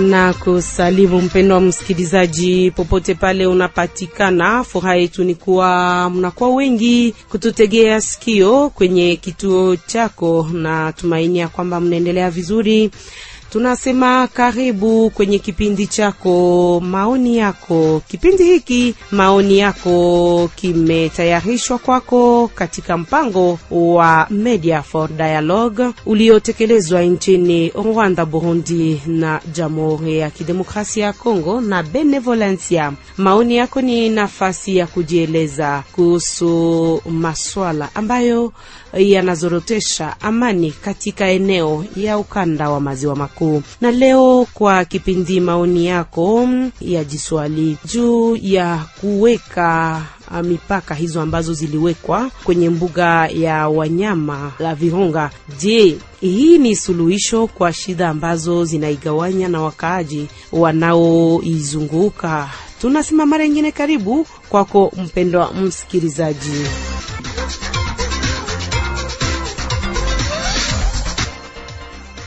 na kusalimu mpendo wa msikilizaji popote pale unapatikana. Furaha yetu ni kuwa mnakuwa wengi kututegea sikio kwenye kituo chako, na tumaini ya kwamba mnaendelea vizuri. Tunasema karibu kwenye kipindi chako maoni yako. Kipindi hiki maoni yako kimetayarishwa kwako katika mpango wa Media for Dialogue uliotekelezwa nchini Rwanda, Burundi na Jamhuri ya Kidemokrasia ya Kongo na Benevolencia. Maoni yako ni nafasi ya kujieleza kuhusu maswala ambayo yanazorotesha amani katika eneo ya ukanda wa maziwa makuu. Na leo kwa kipindi maoni yako ya jiswali juu ya kuweka mipaka hizo ambazo ziliwekwa kwenye mbuga ya wanyama la Virunga. Je, hii ni suluhisho kwa shida ambazo zinaigawanya na wakaaji wanaoizunguka? Tunasema mara nyingine, karibu kwako mpendwa msikilizaji.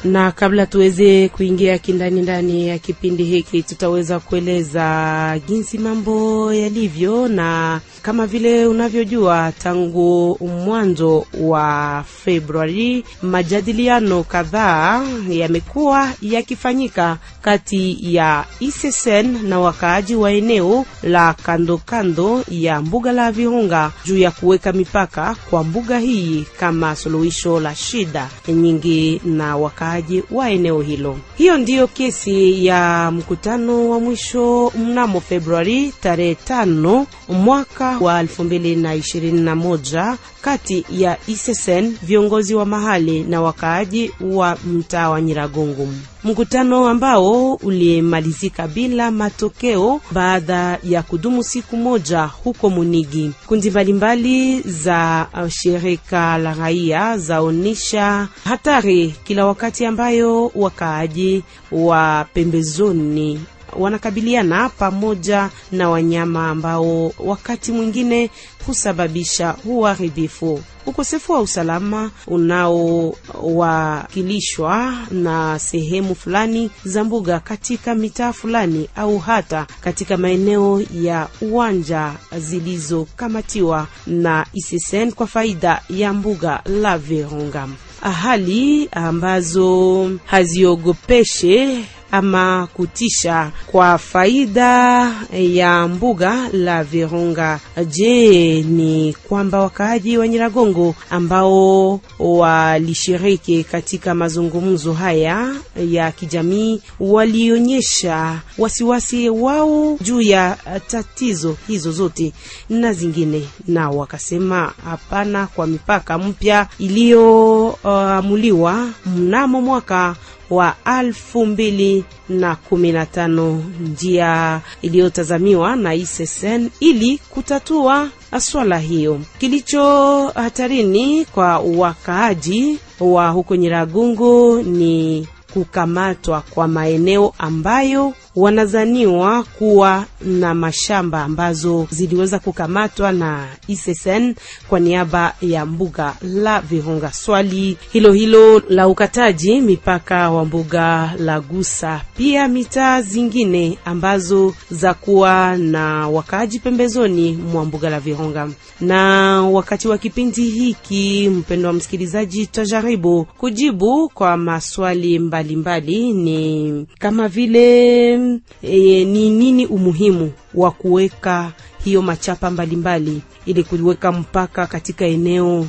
Na kabla tuweze kuingia kindani ndani ya kipindi hiki, tutaweza kueleza jinsi mambo yalivyo, na kama vile unavyojua, tangu mwanzo wa Februari majadiliano kadhaa yamekuwa yakifanyika kati ya ISSN na wakaaji wa eneo la kando kando ya mbuga la Virunga juu ya kuweka mipaka kwa mbuga hii kama suluhisho la shida nyingi na wakaaji wa eneo hilo. Hiyo ndiyo kesi ya mkutano wa mwisho mnamo Februari tarehe tano mwaka wa elfu mbili na ishirini na moja kati ya ISSN viongozi wa mahali na wakaaji wa mtaa wa Nyiragongo, mkutano ambao ulimalizika bila matokeo baada ya kudumu siku moja huko Munigi. Kundi mbalimbali za shirika la raia zaonisha hatari kila wakati ambayo wakaaji wa pembezoni wanakabiliana pamoja na wanyama ambao wakati mwingine husababisha uharibifu. Ukosefu wa usalama unaowakilishwa na sehemu fulani za mbuga katika mitaa fulani au hata katika maeneo ya uwanja zilizokamatiwa na ISSN kwa faida ya mbuga la Virunga, hali ambazo haziogopeshe ama kutisha kwa faida ya mbuga la Virunga. Je, ni kwamba wakaaji wa Nyiragongo ambao walishiriki katika mazungumzo haya ya kijamii walionyesha wasiwasi wao juu ya tatizo hizo zote na zingine, na wakasema hapana kwa mipaka mpya iliyoamuliwa uh, mnamo mwaka wa alfu mbili na kumi na tano, njia iliyotazamiwa na ISSN ili kutatua swala hiyo. Kilicho hatarini kwa wakaaji wa huko nyiragungu ni kukamatwa kwa maeneo ambayo wanazaniwa kuwa na mashamba ambazo ziliweza kukamatwa na ISSN kwa niaba ya mbuga la Virunga. Swali hilo hilo la ukataji mipaka wa mbuga la gusa pia mitaa zingine ambazo za kuwa na wakaaji pembezoni mwa mbuga la Virunga. Na wakati wa kipindi hiki, mpendwa msikilizaji, tutajaribu kujibu kwa maswali mbalimbali mbali, ni kama vile Ni nini umuhimu wa kuweka hiyo machapa mbalimbali ili kuweka mpaka katika eneo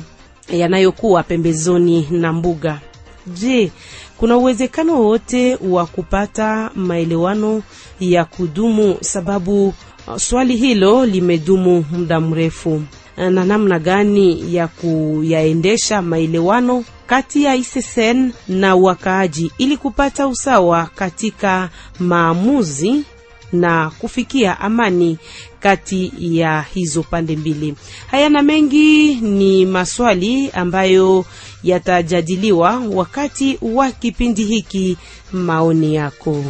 yanayokuwa pembezoni na mbuga? Je, kuna uwezekano wowote wa kupata maelewano ya kudumu? Sababu swali hilo limedumu muda mrefu, na namna gani ya kuyaendesha maelewano kati ya ISSN na wakaaji ili kupata usawa katika maamuzi na kufikia amani kati ya hizo pande mbili. Hayana mengi ni maswali ambayo yatajadiliwa wakati wa kipindi hiki. Maoni yako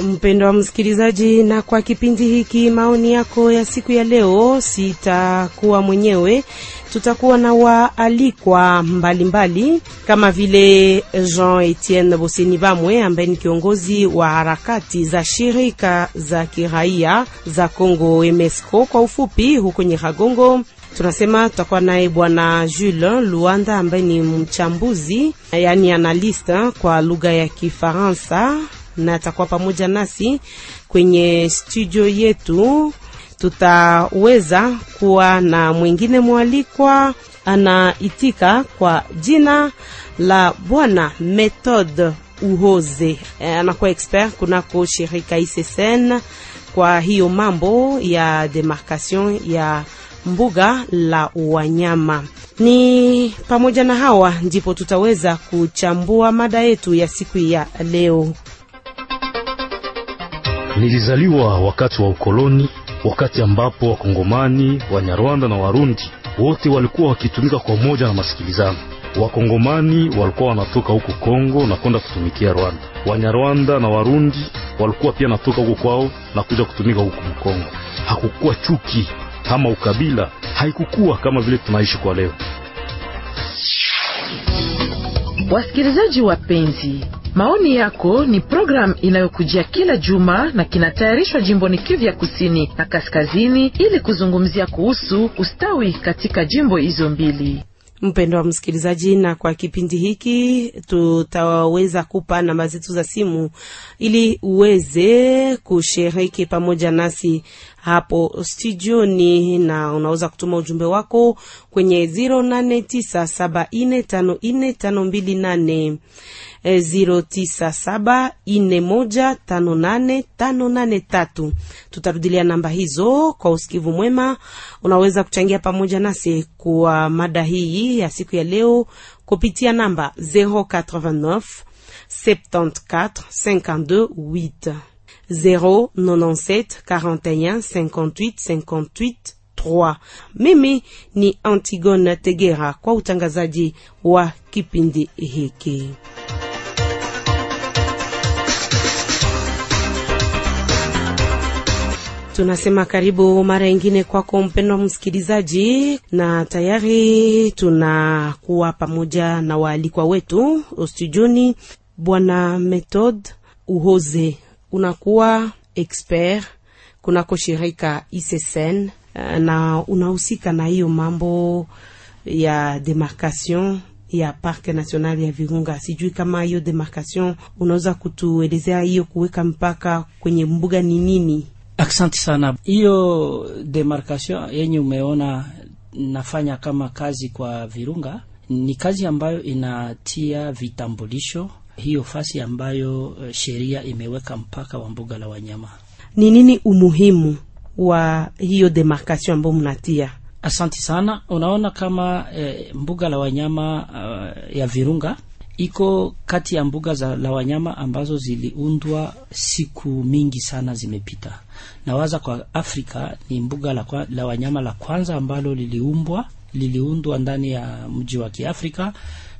Mpendo wa msikilizaji, na kwa kipindi hiki maoni yako ya siku ya leo, sitakuwa mwenyewe, tutakuwa na waalikwa mbalimbali kama vile Jean Etienne Boseni Bamwe ambaye ni kiongozi wa harakati za shirika za kiraia za Congo MSCO kwa ufupi, huko Nyiragongo. Tunasema tutakuwa naye bwana Jules Luanda ambaye ni mchambuzi, yaani analista kwa lugha ya Kifaransa na atakuwa pamoja nasi kwenye studio yetu. Tutaweza kuwa na mwingine mwalikwa anaitika kwa jina la bwana Methode Uhoze, anakuwa expert kunako shirika ISSN kwa hiyo mambo ya demarcation ya mbuga la wanyama. Ni pamoja na hawa ndipo tutaweza kuchambua mada yetu ya siku ya leo. Nilizaliwa wakati wa ukoloni, wakati ambapo Wakongomani, Wanyarwanda na Warundi wote walikuwa wakitumika kwa moja na masikilizano. Wakongomani walikuwa wanatoka huko Kongo na kwenda kutumikia Rwanda. Wanyarwanda na Warundi walikuwa pia natoka huko kwao na kuja kutumika huko Mkongo. Hakukuwa chuki ama ukabila, haikukuwa kama vile tunaishi kwa leo. Wasikilizaji wapenzi, maoni yako ni programu inayokujia kila juma na kinatayarishwa jimboni Kivu ya kusini na kaskazini ili kuzungumzia kuhusu ustawi katika jimbo hizo mbili. Mpendo wa msikilizaji, na kwa kipindi hiki tutaweza kupa namba zetu za simu ili uweze kushiriki pamoja nasi hapo studioni, na unaweza kutuma ujumbe wako kwenye 0897454528 0974158583. Tutarudilia namba hizo kwa usikivu mwema. Unaweza kuchangia pamoja nasi kwa mada hii ya siku ya leo kupitia namba 089 74 52 8 097 41 58 58 3. Mimi ni Antigone Tegera kwa utangazaji wa kipindi hiki. Tunasema karibu mara ingine kwako mpendwa msikilizaji, na tayari tunakuwa pamoja na waalikwa wetu studioni. Bwana metod Uhoze, unakuwa expert kunako shirika ISSN na unahusika na hiyo mambo ya demarcation ya Park national ya Virunga. Sijui kama hiyo demarcation unaweza kutuelezea hiyo kuweka mpaka kwenye mbuga ni nini? Asante sana. Hiyo demarcation yenye umeona nafanya kama kazi kwa Virunga ni kazi ambayo inatia vitambulisho hiyo fasi ambayo sheria imeweka mpaka wa mbuga la wanyama. Ni nini umuhimu wa hiyo demarcation ambayo mnatia? Asante sana. Unaona kama e, mbuga la wanyama uh, ya Virunga iko kati ya mbuga za la wanyama ambazo ziliundwa siku mingi sana zimepita. Nawaza kwa Afrika ni mbuga la, kwa, la wanyama la kwanza ambalo liliumbwa liliundwa ndani ya mji wa Kiafrika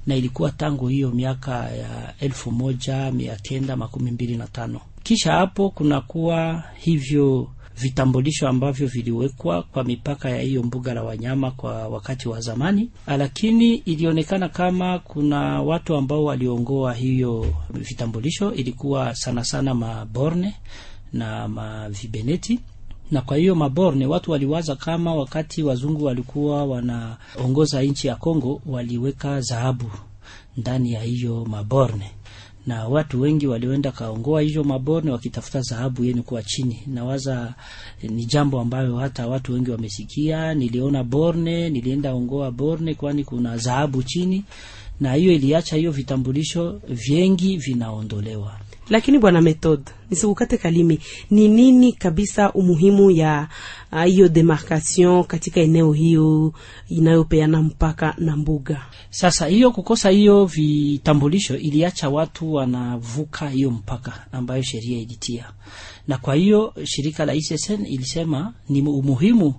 na ilikuwa tangu hiyo miaka ya elfu moja mia kenda makumi mbili na tano. Kisha hapo kunakuwa hivyo vitambulisho ambavyo viliwekwa kwa mipaka ya hiyo mbuga la wanyama kwa wakati wa zamani, lakini ilionekana kama kuna watu ambao waliongoa hiyo vitambulisho, ilikuwa sana sana maborne na mavibeneti na kwa hiyo maborne watu waliwaza kama wakati wazungu walikuwa wanaongoza nchi ya Kongo waliweka dhahabu ndani ya hiyo maborne, na watu wengi walioenda kaongoa hizo maborne wakitafuta dhahabu yeni kuwa chini. Nawaza ni jambo ambayo hata watu wengi wamesikia. Niliona borne, nilienda ongoa borne, kwani kuna dhahabu chini, na hiyo iliacha hiyo vitambulisho vyengi vinaondolewa. Lakini bwana Method, nisikukate kalimi, ni nini kabisa umuhimu ya hiyo uh, demarcation katika eneo hiyo inayopeana mpaka na mbuga? Sasa hiyo kukosa hiyo vitambulisho iliacha watu wanavuka hiyo mpaka ambayo sheria ilitia, na kwa hiyo shirika la ISSN ilisema ni umuhimu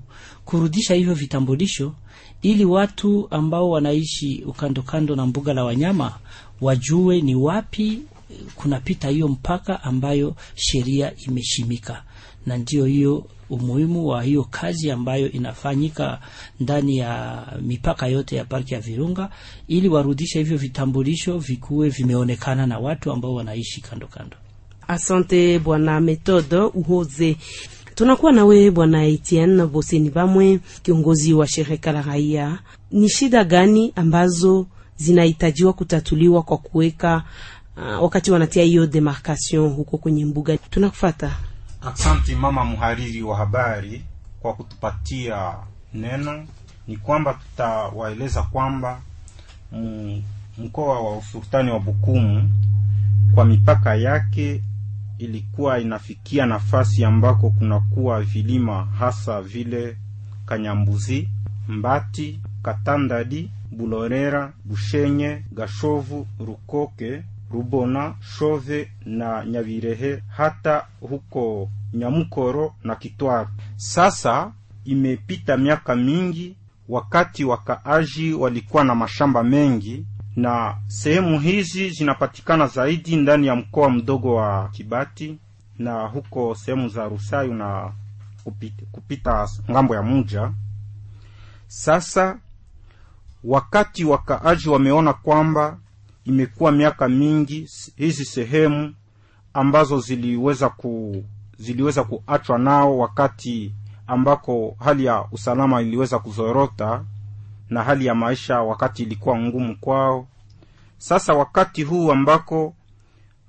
kurudisha hivyo vitambulisho ili watu ambao wanaishi ukando kando na mbuga la wanyama wajue ni wapi kunapita hiyo mpaka ambayo sheria imeshimika, na ndio hiyo umuhimu wa hiyo kazi ambayo inafanyika ndani ya mipaka yote ya parki ya Virunga, ili warudishe hivyo vitambulisho vikuwe vimeonekana na watu ambao wanaishi kando kando. Asante bwana Metodo Uhoze. Tunakuwa nawe bwana Etienne Boseni Bamwe, kiongozi wa shirika la raia. Ni shida gani ambazo zinahitajiwa kutatuliwa kwa kuweka uh, wakati wanatia hiyo demarcation huko kwenye mbuga? Tunakufata. Asante mama muhariri wa habari kwa kutupatia neno. Ni kwamba tutawaeleza kwamba mkoa wa usultani wa Bukumu kwa mipaka yake ilikuwa inafikia nafasi ambako kunakuwa vilima hasa vile Kanyambuzi, Mbati, Katandadi, Bulorera, Bushenye, Gashovu, Rukoke, Rubona, Shove na Nyabirehe hata huko Nyamukoro na Kitwaro. Sasa imepita miaka mingi, wakati wakaaji walikuwa na mashamba mengi na sehemu hizi zinapatikana zaidi ndani ya mkoa mdogo wa Kibati na huko sehemu za Rusayu na kupita, kupita ng'ambo ya Muja. Sasa wakati wakaaji wameona kwamba imekuwa miaka mingi hizi sehemu ambazo ziliweza ku ziliweza kuachwa nao wakati ambako hali ya usalama iliweza kuzorota na hali ya maisha wakati ilikuwa ngumu kwao. Sasa wakati huu ambako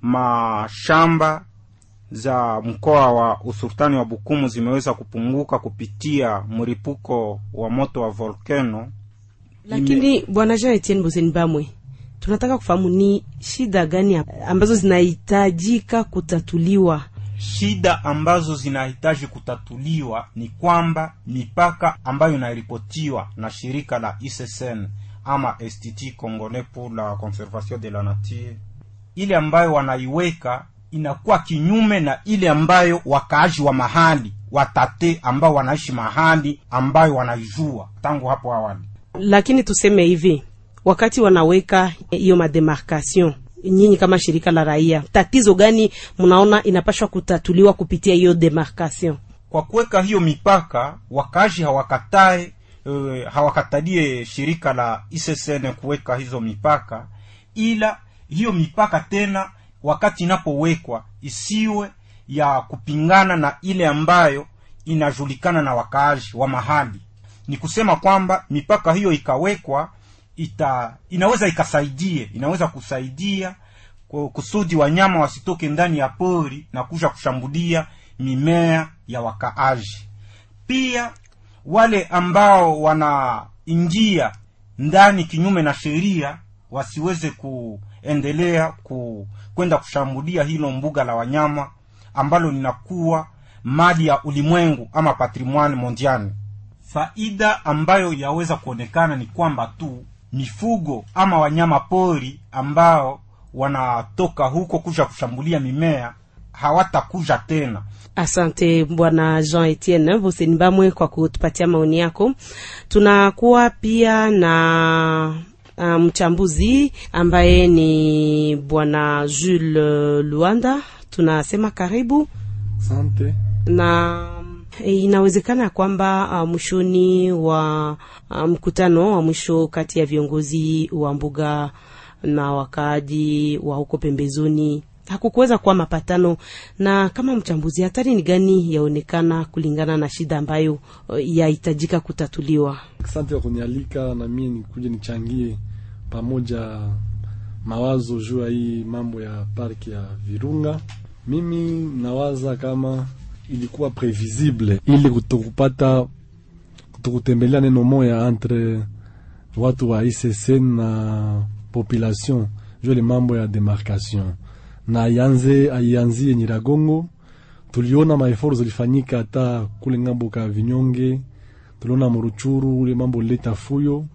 mashamba za mkoa wa usultani wa Bukumu zimeweza kupunguka kupitia mripuko wa moto wa volcano, lakini ime... bwana Jean Etienne Boseni Bamwe, tunataka kufahamu ni shida gani ambazo zinahitajika kutatuliwa shida ambazo zinahitaji kutatuliwa ni kwamba mipaka ambayo inaripotiwa na shirika la ICCN ama Institut Congolais pour la Conservation de la Nature, ile ambayo wanaiweka inakuwa kinyume na ile ambayo wakaaji wa mahali watate ambao wanaishi mahali ambayo wanaijua tangu hapo awali. Lakini tuseme hivi, wakati wanaweka hiyo mademarcation nyinyi kama shirika la raia, tatizo gani mnaona inapashwa kutatuliwa kupitia hiyo demarcation? Kwa kuweka hiyo mipaka, wakazi hawakatae uh, hawakatalie shirika la ISSN kuweka hizo mipaka, ila hiyo mipaka tena wakati inapowekwa isiwe ya kupingana na ile ambayo inajulikana na wakaaji wa mahali. Ni kusema kwamba mipaka hiyo ikawekwa ita inaweza ikasaidie inaweza kusaidia kusudi wanyama wasitoke ndani ya pori na kuja kushambulia mimea ya wakaaji. Pia wale ambao wanaingia ndani kinyume na sheria wasiweze kuendelea ku, kwenda kushambulia hilo mbuga la wanyama ambalo linakuwa mali ya ulimwengu ama patrimoine mondiani. Faida ambayo yaweza kuonekana ni kwamba tu mifugo ama wanyama pori ambao wanatoka huko kuja kushambulia mimea hawatakuja tena. Asante bwana Jean Etienne Boseni Bamwe kwa kutupatia maoni yako. Tunakuwa pia na mchambuzi um, ambaye ni bwana Jules Luanda. Tunasema karibu. Asante na inawezekana kwamba uh, mwishoni wa uh, mkutano wa mwisho kati ya viongozi wa mbuga na wakaaji wa huko pembezoni hakukuweza kuwa mapatano. Na kama mchambuzi, hatari ni gani yaonekana kulingana na shida ambayo uh, yahitajika kutatuliwa? Asante kwa kunialika na mimi nikuje nichangie pamoja mawazo juu ya hii mambo ya parki ya Virunga. Mimi nawaza kama ilikuwa previsible ili kutokupata kutokutembelea neno moya entre watu wa ICC na population. Jole mambo ya demarcation. Na yanze aianzie Nyiragongo. Tuliona maeforo zilifanyika hata kule ng'ambo ka Vinyonge, tuliona Muruchuru ule mambo leta fuyo,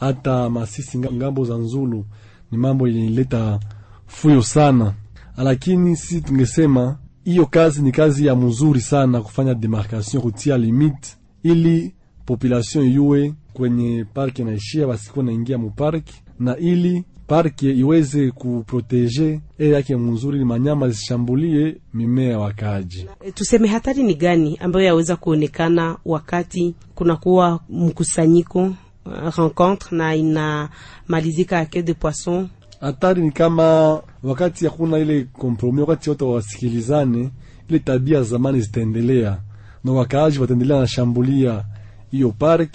hata Masisi ng'ambo za Nzulu ni mambo leta fuyo sana, lakini sisi tungesema hiyo kazi ni kazi ya mzuri sana kufanya demarcation, kutia limite ili population iwe kwenye parki naishia, basikuwa naingia muparki, na ili parke iweze kuproteje e yake mzuri, ni manyama zishambulie mimea wakaji. E, tuseme hatari ni gani ambayo yaweza kuonekana wakati kunakuwa mkusanyiko uh, rencontre na inamalizika queue de poisson? Hatari ni kama wakati hakuna ile kompromi, wakati wote wasikilizane, ile tabia za zamani zitaendelea. Na wakaaji wataendelea na shambulia hiyo park,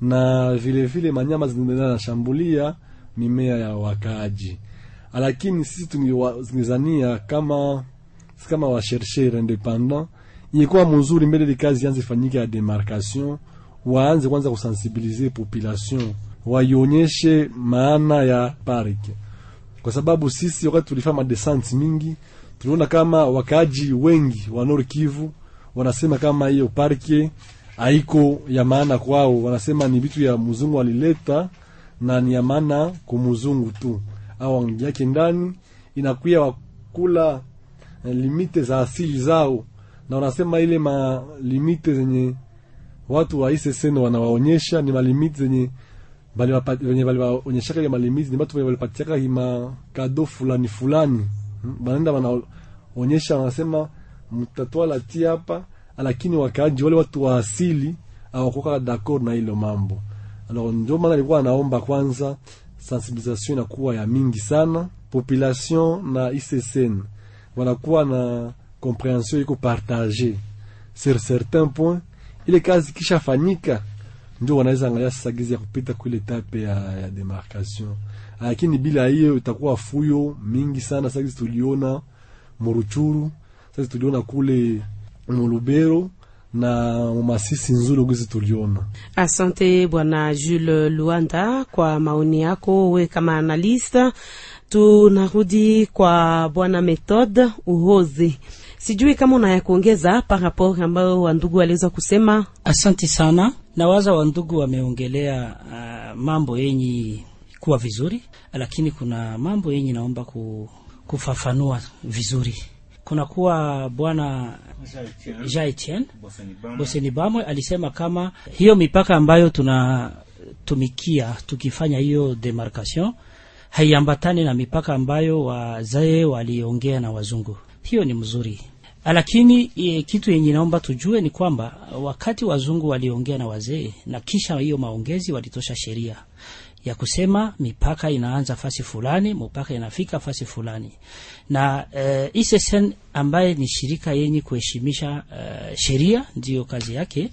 na vile vile manyama zinaendelea na shambulia mimea ya wakaaji. Lakini sisi tungizania kama si kama washersher independant, ingekuwa mzuri mbele kazi yanze fanyike ya demarcation, waanze kwanza kusensibiliser population, waionyeshe maana ya park, kwa sababu sisi wakati tulifanya descente mingi tuliona kama wakaaji wengi wa Nord Kivu wanasema kama hiyo parke haiko ya maana kwao, wanasema ni vitu ya mzungu alileta na ni ya maana kwa mzungu tu, au yake ndani inakuya wakula limite za asili zao, na wanasema ile ma limite zenye watu wa ISSN wanawaonyesha ni malimite zenye venye baliwaonyeshaka ile malimizi ni watu wenye walipatiaka ima kado fulani fulani, banaenda wanaonyesha, wanasema mtatoa lati hapa, lakini wakaaji wale watu wa asili hawakuwa d'accord na hilo mambo. Alors ndio maana alikuwa anaomba kwanza sensibilisation inakuwa ya mingi sana, population na ICCN wanakuwa na comprehension iko partage sur certains point. Ile kazi kisha fanyika, ndio wanaweza angalia sasa gizi ya kupita kule tape ya, ya demarcation, lakini bila hiyo itakuwa fuyo mingi sana. Sasa tuliona Muruchuru, sasa tuliona kule Mulubero na Masisi nzuri gizi tuliona. Asante Bwana Jules Luanda kwa maoni yako, we kama analista. Tunarudi kwa Bwana Methode Uhozi, sijui kama unayakuongeza hapa kuongeza par rapport ambayo wandugu waliweza kusema. Asante sana, nawaza wandugu wameongelea uh, mambo yenye kuwa vizuri, lakini kuna mambo yenye naomba ku, kufafanua vizuri. Kuna kuwa bwana Jaitien Etienne Boseni Bamwe alisema kama hiyo mipaka ambayo tunatumikia tukifanya hiyo demarcation haiambatani na mipaka ambayo wazee waliongea na wazungu. Hiyo ni mzuri, lakini e, kitu yenye naomba tujue ni kwamba wakati wazungu waliongea na wazee na kisha hiyo maongezi walitosha sheria ya kusema mipaka inaanza fasi fulani, mpaka inafika fasi fulani, na e, ICCN ambaye ni shirika yenye kuheshimisha e, sheria, ndiyo kazi yake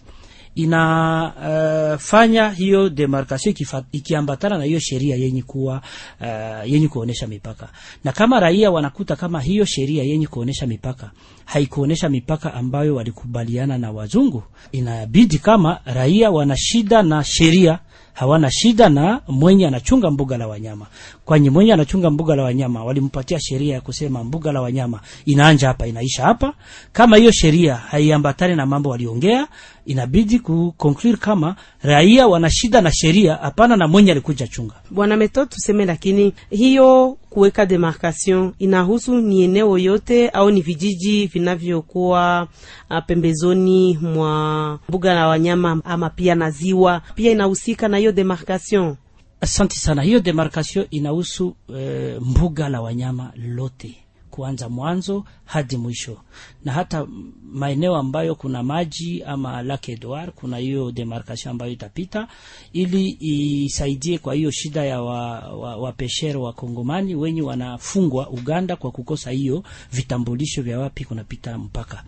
inafanya uh, hiyo demarkasio ikiambatana na hiyo sheria yenye kuwa uh, yenye kuonesha mipaka, na kama raia wanakuta kama hiyo sheria yenye kuonesha mipaka haikuonesha mipaka ambayo walikubaliana na wazungu, inabidi kama raia wana shida na sheria hawana shida na mwenye anachunga mbuga la wanyama, kwani mwenye anachunga mbuga la wanyama walimpatia sheria ya kusema mbuga la wanyama inaanja hapa inaisha hapa. Kama hiyo sheria haiambatani na mambo waliongea, inabidi kuconclude kama raia wana shida na sheria, hapana na mwenye alikuja chunga. Bwana meto tuseme lakini hiyo kuweka demarcation inahusu ni eneo yote au ni vijiji vinavyokuwa pembezoni mwa mbuga la wanyama ama pia na ziwa pia inahusika na hiyo demarcation? Asante sana. Hiyo demarkasio inahusu e, mbuga la wanyama lote kuanza mwanzo hadi mwisho, na hata maeneo ambayo kuna maji ama Lac Edward, kuna hiyo demarcation ambayo itapita ili isaidie kwa hiyo shida ya wapeshero wa, wa, wa Kongomani wenye wanafungwa Uganda kwa kukosa hiyo vitambulisho vya wapi kunapita mpaka.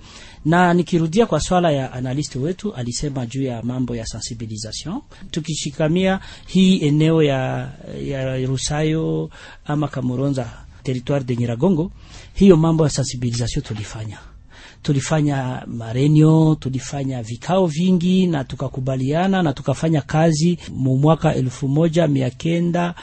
Na nikirudia kwa swala ya analyst wetu alisema juu ya mambo ya sensibilisation, tukishikamia hii eneo ya, ya Rusayo ama Kamuronza territoire de Nyiragongo, hiyo mambo ya sensibilisation tulifanya. Tulifanya marenio, tulifanya vikao vingi na tukakubaliana na tukafanya kazi mu mwaka elfu moja mia kenda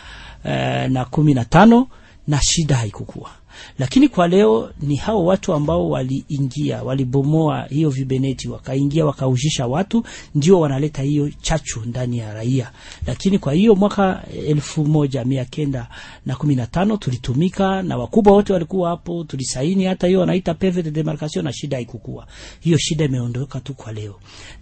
eh, na kumi na tano na shida haikukua lakini kwa leo ni hao watu ambao waliingia walibomoa hiyo vibeneti wakaingia wakaujisha watu ndio wanaleta hiyo chachu ndani ya raia. Lakini kwa hiyo mwaka elfu moja mia kenda na kumi na tano tulitumika na wakubwa wote walikuwa hapo, tulisaini hata hiyo wanaita PV de demarcation na shida haikukua. Hiyo shida imeondoka tu kwa leo,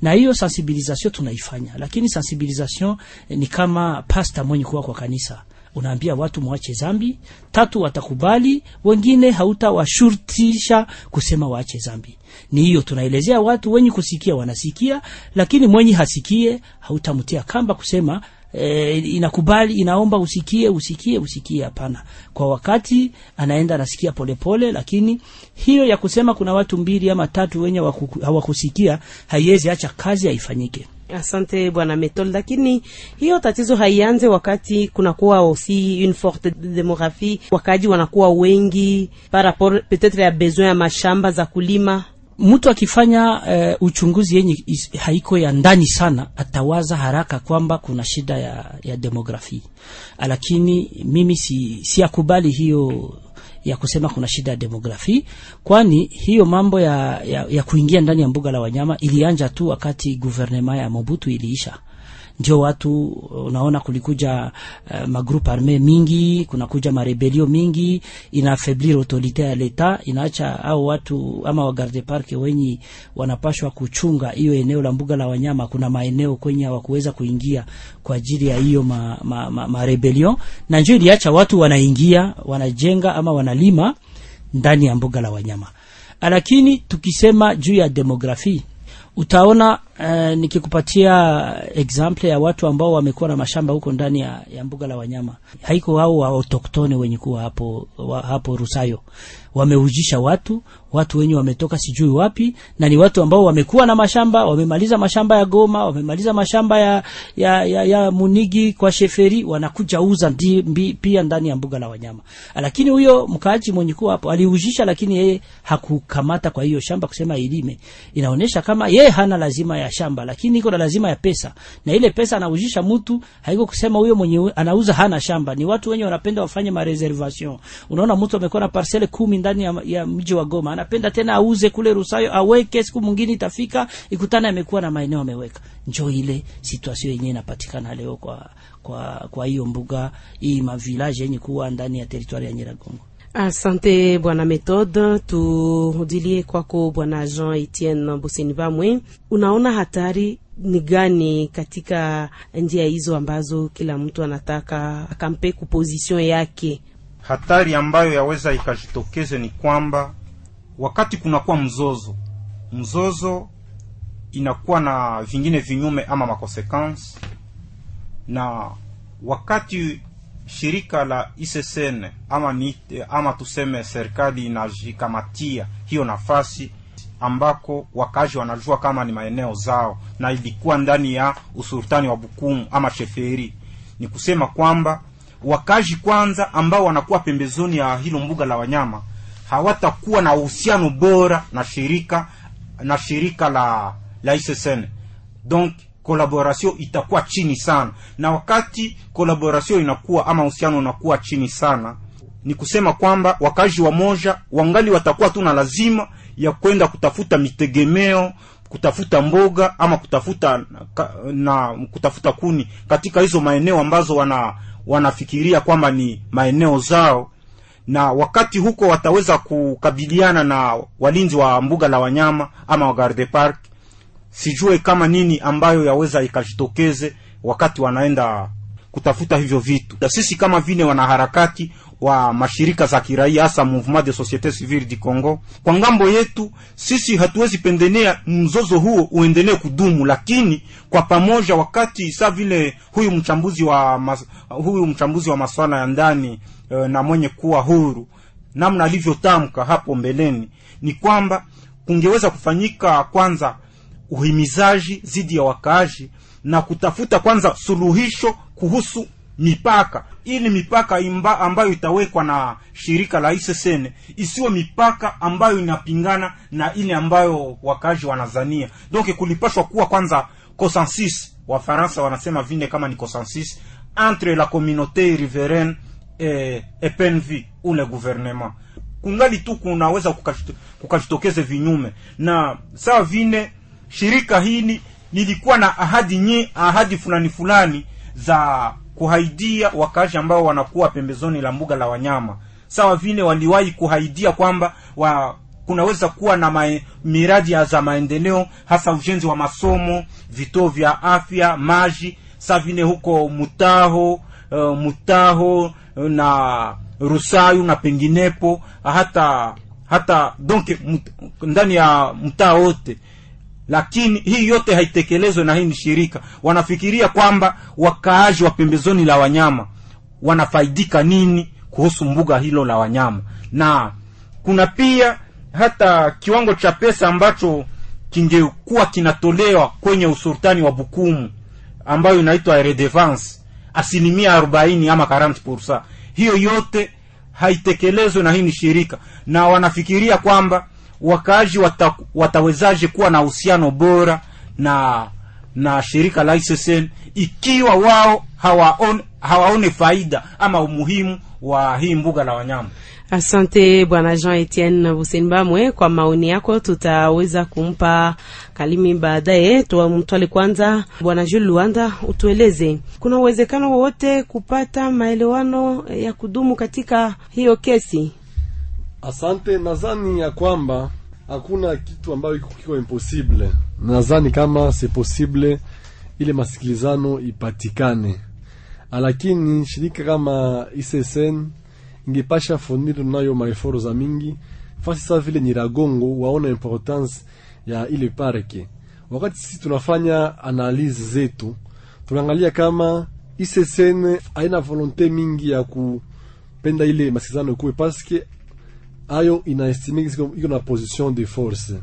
na hiyo sensibilisation tunaifanya, lakini sensibilisation ni kama pasta mwenye kuwa kwa kanisa unaambia watu mwache zambi. Tatu watakubali. Wengine hautawashurutisha kusema waache zambi. Ni hiyo tunaelezea watu wenye kusikia wanasikia lakini mwenye hasikie hautamtia kamba kusema e, inakubali inaomba usikie usikie usikie. Hapana. Kwa wakati anaenda anasikia polepole lakini hiyo ya kusema kuna watu mbili ama tatu wenye waku- hawakusikia haiwezi acha kazi haifanyike Asante bwana Metol, lakini hiyo tatizo haianze wakati kunakuwa aussi une forte demographie, wakaji wanakuwa wengi par rapport peut-être ya besoin ya mashamba za kulima. mtu akifanya uh, uchunguzi yenye haiko ya ndani sana atawaza haraka kwamba kuna shida ya, ya demografi lakini mimi si siakubali hiyo ya kusema kuna shida ya demografi kwani hiyo mambo ya, ya, ya kuingia ndani ya mbuga la wanyama ilianja tu wakati guvernema ya mobutu iliisha ndio watu unaona kulikuja uh, magroupe arme mingi kunakuja marebelio mingi inaafeblir autorite ya leta inaacha au watu ama wagarde parke wenye wanapashwa kuchunga hiyo eneo la mbuga la wanyama. Kuna maeneo kwenye hawakuweza kuingia kwa ajili ya hiyo ma, ma, ma, marebelio. Na ndio iliacha watu wanaingia wanajenga ama wanalima ndani ya mbuga la wanyama. Lakini tukisema juu ya demografi utaona uh, nikikupatia example ya watu ambao wamekuwa na mashamba huko ndani ya, ya mbuga la wanyama haiko hao autoktone wenye kuwa hapo, wa, hapo rusayo. Wameujisha watu watu wenye wametoka sijui wapi na ni watu ambao wamekuwa na mashamba wamemaliza mashamba ya goma wamemaliza mashamba ya, ya, ya, ya munigi kwa sheferi wanakuja uza ndi, mbi, pia ndani ya mbuga la wanyama. Lakini huyo mkaaji mwenye kuwa hapo aliujisha lakini yeye hakukamata kwa hiyo shamba kusema ilime. Inaonyesha kama yeye hana lazima ya shamba lakini iko na lazima ya pesa. Na ile pesa anaujisha mtu haiko kusema huyo mwenye anauza hana shamba. Ni watu wenye wanapenda wafanye ma reservation. unaona mtu amekuwa na parcel kumi ndani ya, ya mji wa goma anapenda tena auze kule rusayo aweke siku mwingine itafika ikutana amekuwa na maeneo ameweka. Njo ile situation yenyewe inapatikana leo kwa kwa kwa hiyo mbuga hii mavilaje yenye kuwa ndani ya teritwari ya nyiragongo Asante bwana Methode, turudilie kwako bwana Jean Etienne Bosenibamwe. Unaona hatari ni gani katika njia hizo ambazo kila mtu anataka akampe kuposition yake? hatari ambayo yaweza ikajitokeze ni kwamba wakati kunakuwa mzozo mzozo inakuwa na vingine vinyume ama makonsequence na wakati shirika la ISSN ama, ni, ama tuseme serikali inajikamatia hiyo nafasi ambako wakazi wanajua kama ni maeneo zao na ilikuwa ndani ya usultani wa Bukumu ama sheferi, ni kusema kwamba wakazi kwanza ambao wanakuwa pembezoni ya hilo mbuga la wanyama hawatakuwa na uhusiano bora na shirika na shirika la la ISSN donc collaboration itakuwa chini sana, na wakati collaboration inakuwa ama uhusiano unakuwa chini sana, ni kusema kwamba wakazi wa moja wangali watakuwa tu na lazima ya kwenda kutafuta mitegemeo kutafuta mboga ama kutafuta na kutafuta kuni katika hizo maeneo ambazo wana wanafikiria kwamba ni maeneo zao. Na wakati huko wataweza kukabiliana na walinzi wa mbuga la wanyama ama wa garde park sijue kama nini ambayo yaweza ikajitokeze wakati wanaenda kutafuta hivyo vitu. Sisi kama vile wanaharakati wa mashirika za kiraia hasa Mouvement de Société Civile du Congo, kwa ng'ambo yetu sisi hatuwezi pendelea mzozo huo uendelee kudumu, lakini kwa pamoja, wakati saa vile huyu mchambuzi wa mas, huyu mchambuzi wa masuala ya ndani e, na mwenye kuwa huru namna alivyotamka hapo mbeleni ni kwamba kungeweza kufanyika kwanza uhimizaji zidi ya wakaaji na kutafuta kwanza suluhisho kuhusu mipaka ili mipaka imba, ambayo itawekwa na shirika la ISSN isiwe mipaka ambayo inapingana na ile ambayo wakaaji wanazania. Donc kulipashwa kuwa kwanza consensus, wa Faransa wanasema vile kama ni consensus entre la communauté riveraine et, et PNV ou le gouvernement. Kungali tu kunaweza kukajitokeze vinyume na sawa vile shirika hili lilikuwa na ahadi nye, ahadi fulani fulani za kuhaidia wakazi ambao wanakuwa pembezoni la mbuga la wanyama. Sawa vile waliwahi kuhaidia kwamba wa kunaweza kuwa na mae, miradi za maendeleo hasa ujenzi wa masomo vituo vya afya maji sawa vile huko mutaho uh, Mutaho na Rusayu na penginepo hata hata donc ndani ya mtaa wote lakini hii yote haitekelezwe na hii ni shirika wanafikiria kwamba wakaaji wa pembezoni la wanyama wanafaidika nini kuhusu mbuga hilo la wanyama? Na kuna pia hata kiwango cha pesa ambacho kingekuwa kinatolewa kwenye usultani wa bukumu ambayo inaitwa redevance asilimia arobaini ama 40 hiyo yote haitekelezwe na hii ni shirika na wanafikiria kwamba wakaaji wata, watawezaje kuwa na uhusiano bora na na shirika la ICCN ikiwa wao hawaone, hawaone faida ama umuhimu wa hii mbuga la wanyama Asante bwana Jean Etienne Busenbamwe kwa maoni yako. Tutaweza kumpa Kalimi baadaye. Tumtwale kwanza bwana Jules Luanda, utueleze kuna uwezekano wowote kupata maelewano ya kudumu katika hiyo kesi? Asante, nadhani ya kwamba hakuna kitu ambayo iko kiko impossible. Nadhani kama si possible ile masikilizano ipatikane, lakini shirika kama ISSN ingepasha fonir nayo maeforo za mingi fasi sa vile Nyiragongo waona importance ya ile parke. Wakati sisi tunafanya analyse zetu, tunaangalia kama ISSN haina volonte mingi ya kupenda ile masikilizano ikuwe paske ayo inaestime iko na position de force.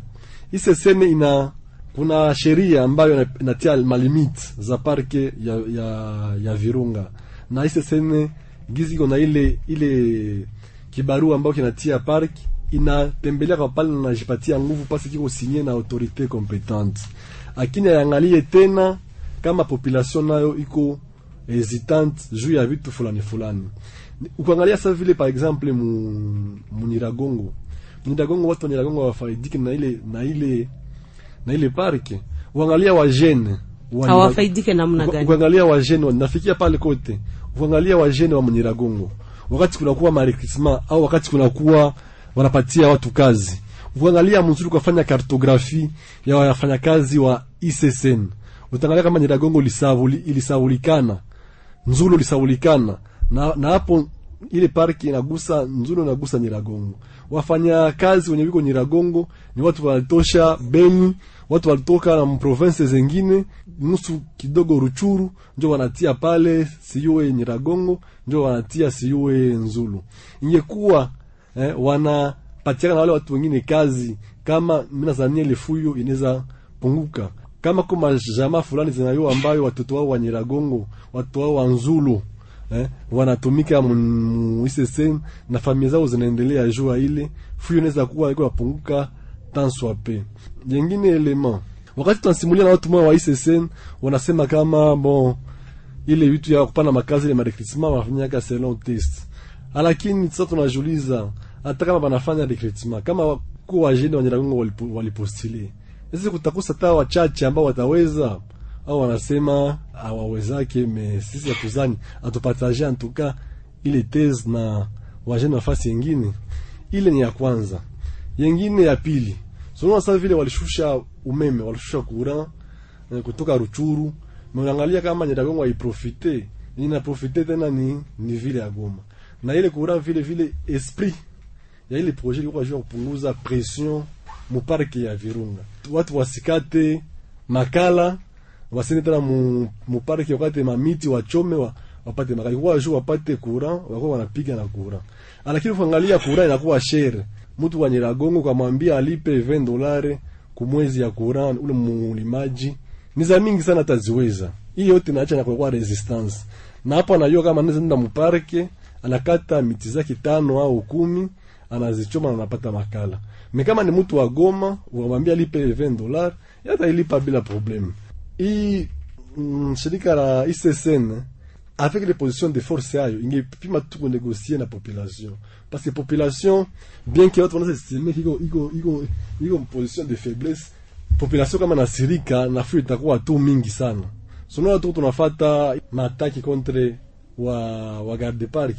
ICCN ina kuna sheria ambayo inatia malimit za parke ya, ya, ya Virunga na ICCN gizi iko na ile ile kibarua ambayo kinatia park inatembelea kwa pale na najipatia nguvu pasi kiko sinye na autorite competente, lakini ayangalie tena kama population nayo iko hesitante juu ya vitu fulani fulani. Ukiangalia sasa vile par exemple mu Muniragongo, Muniragongo watu wa Nyiragongo wafaidike na ile na ile na ile park, uangalia wa jeune hawafaidike namna gani? Uangalia wa jeune nafikia pale kote. Uangalia wa jeune wa Muniragongo. wakati kunakuwa marikisma au wakati kunakuwa wanapatia watu kazi, Uangalia mzuri kufanya kartografi ya wafanyakazi wa ISSN utaangalia kama Nyiragongo lisavuli ilisavulikana, Nzulu lisavulikana na, na hapo ile parki inagusa Nzulo inagusa Nyiragongo. Wafanya kazi wenye wiko Nyiragongo ni watu walitosha Beni, watu walitoka na province zengine nusu kidogo Ruchuru, njo wanatia pale siyue Nyiragongo, njo wanatia siyue Nzulu. Ingekuwa eh, wanapatiana na wale watu wengine kazi, kama mina zania ile fuyo inaweza punguka, kama kuma jamaa fulani zinayo ambayo watoto wao wa Nyiragongo, watoto wao wa Nzulu eh, wanatumika muisese na familia zao zinaendelea jua ile. Fuyo inaweza kuwa iko yapunguka tanswape jengine element wakati tunasimulia na watu wa ISSN wanasema kama bon ile vitu ya kupana makazi ile madecretisma wanafanya ka selon test, lakini sasa tunajiuliza hata kama wanafanya recrutement kama kwa wajene wa Nyiragongo walipostile sisi kutakosa taa wachache ambao wataweza au wanasema awawezake me sisi atuzani atupartage antuka ile tese na wajene nafasi yengine. Ile ni ya kwanza. Yengine ya pili Sonona sasa vile walishusha umeme, walishusha courant eh, kutoka Ruchuru. Mwangalia kama Nyiragongo haiprofite, inaprofite tena ni ni vile ya Goma. Na ile kura vile vile esprit ya ile projet ilikuwa juu kupunguza pression mu parke ya Virunga. Watu wasikate makala, wasende tena mu, mu parki wakati mamiti wachome wa, wapate makali Kwa juu wapate kura wako wanapiga na kura, Lakini ukiangalia kura inakuwa share mtu wa Nyiragongo kamwambia alipe 20 dolare kumwezi ya kura, ule mulimaji ni za mingi sana taziweza. Hii yote naacha na kwa resistance. Na hapo anajua kama anaweza nenda muparke, anakata miti zake tano au kumi, anazichoma na anapata makala. Mimi kama ni mtu wa Goma, unamwambia alipe 20 dolari, hata ilipa bila problem. Hii mm, shirika la ICCN avec les positions de force yayo ingepima tu kunegocier na population. Parce que population bien que watu wanaweza estimate iko iko iko iko position de faiblesse population kama nasirika nafu itakuwa tu mingi sana. Sono tu tunafata mataki contre wa wa garde park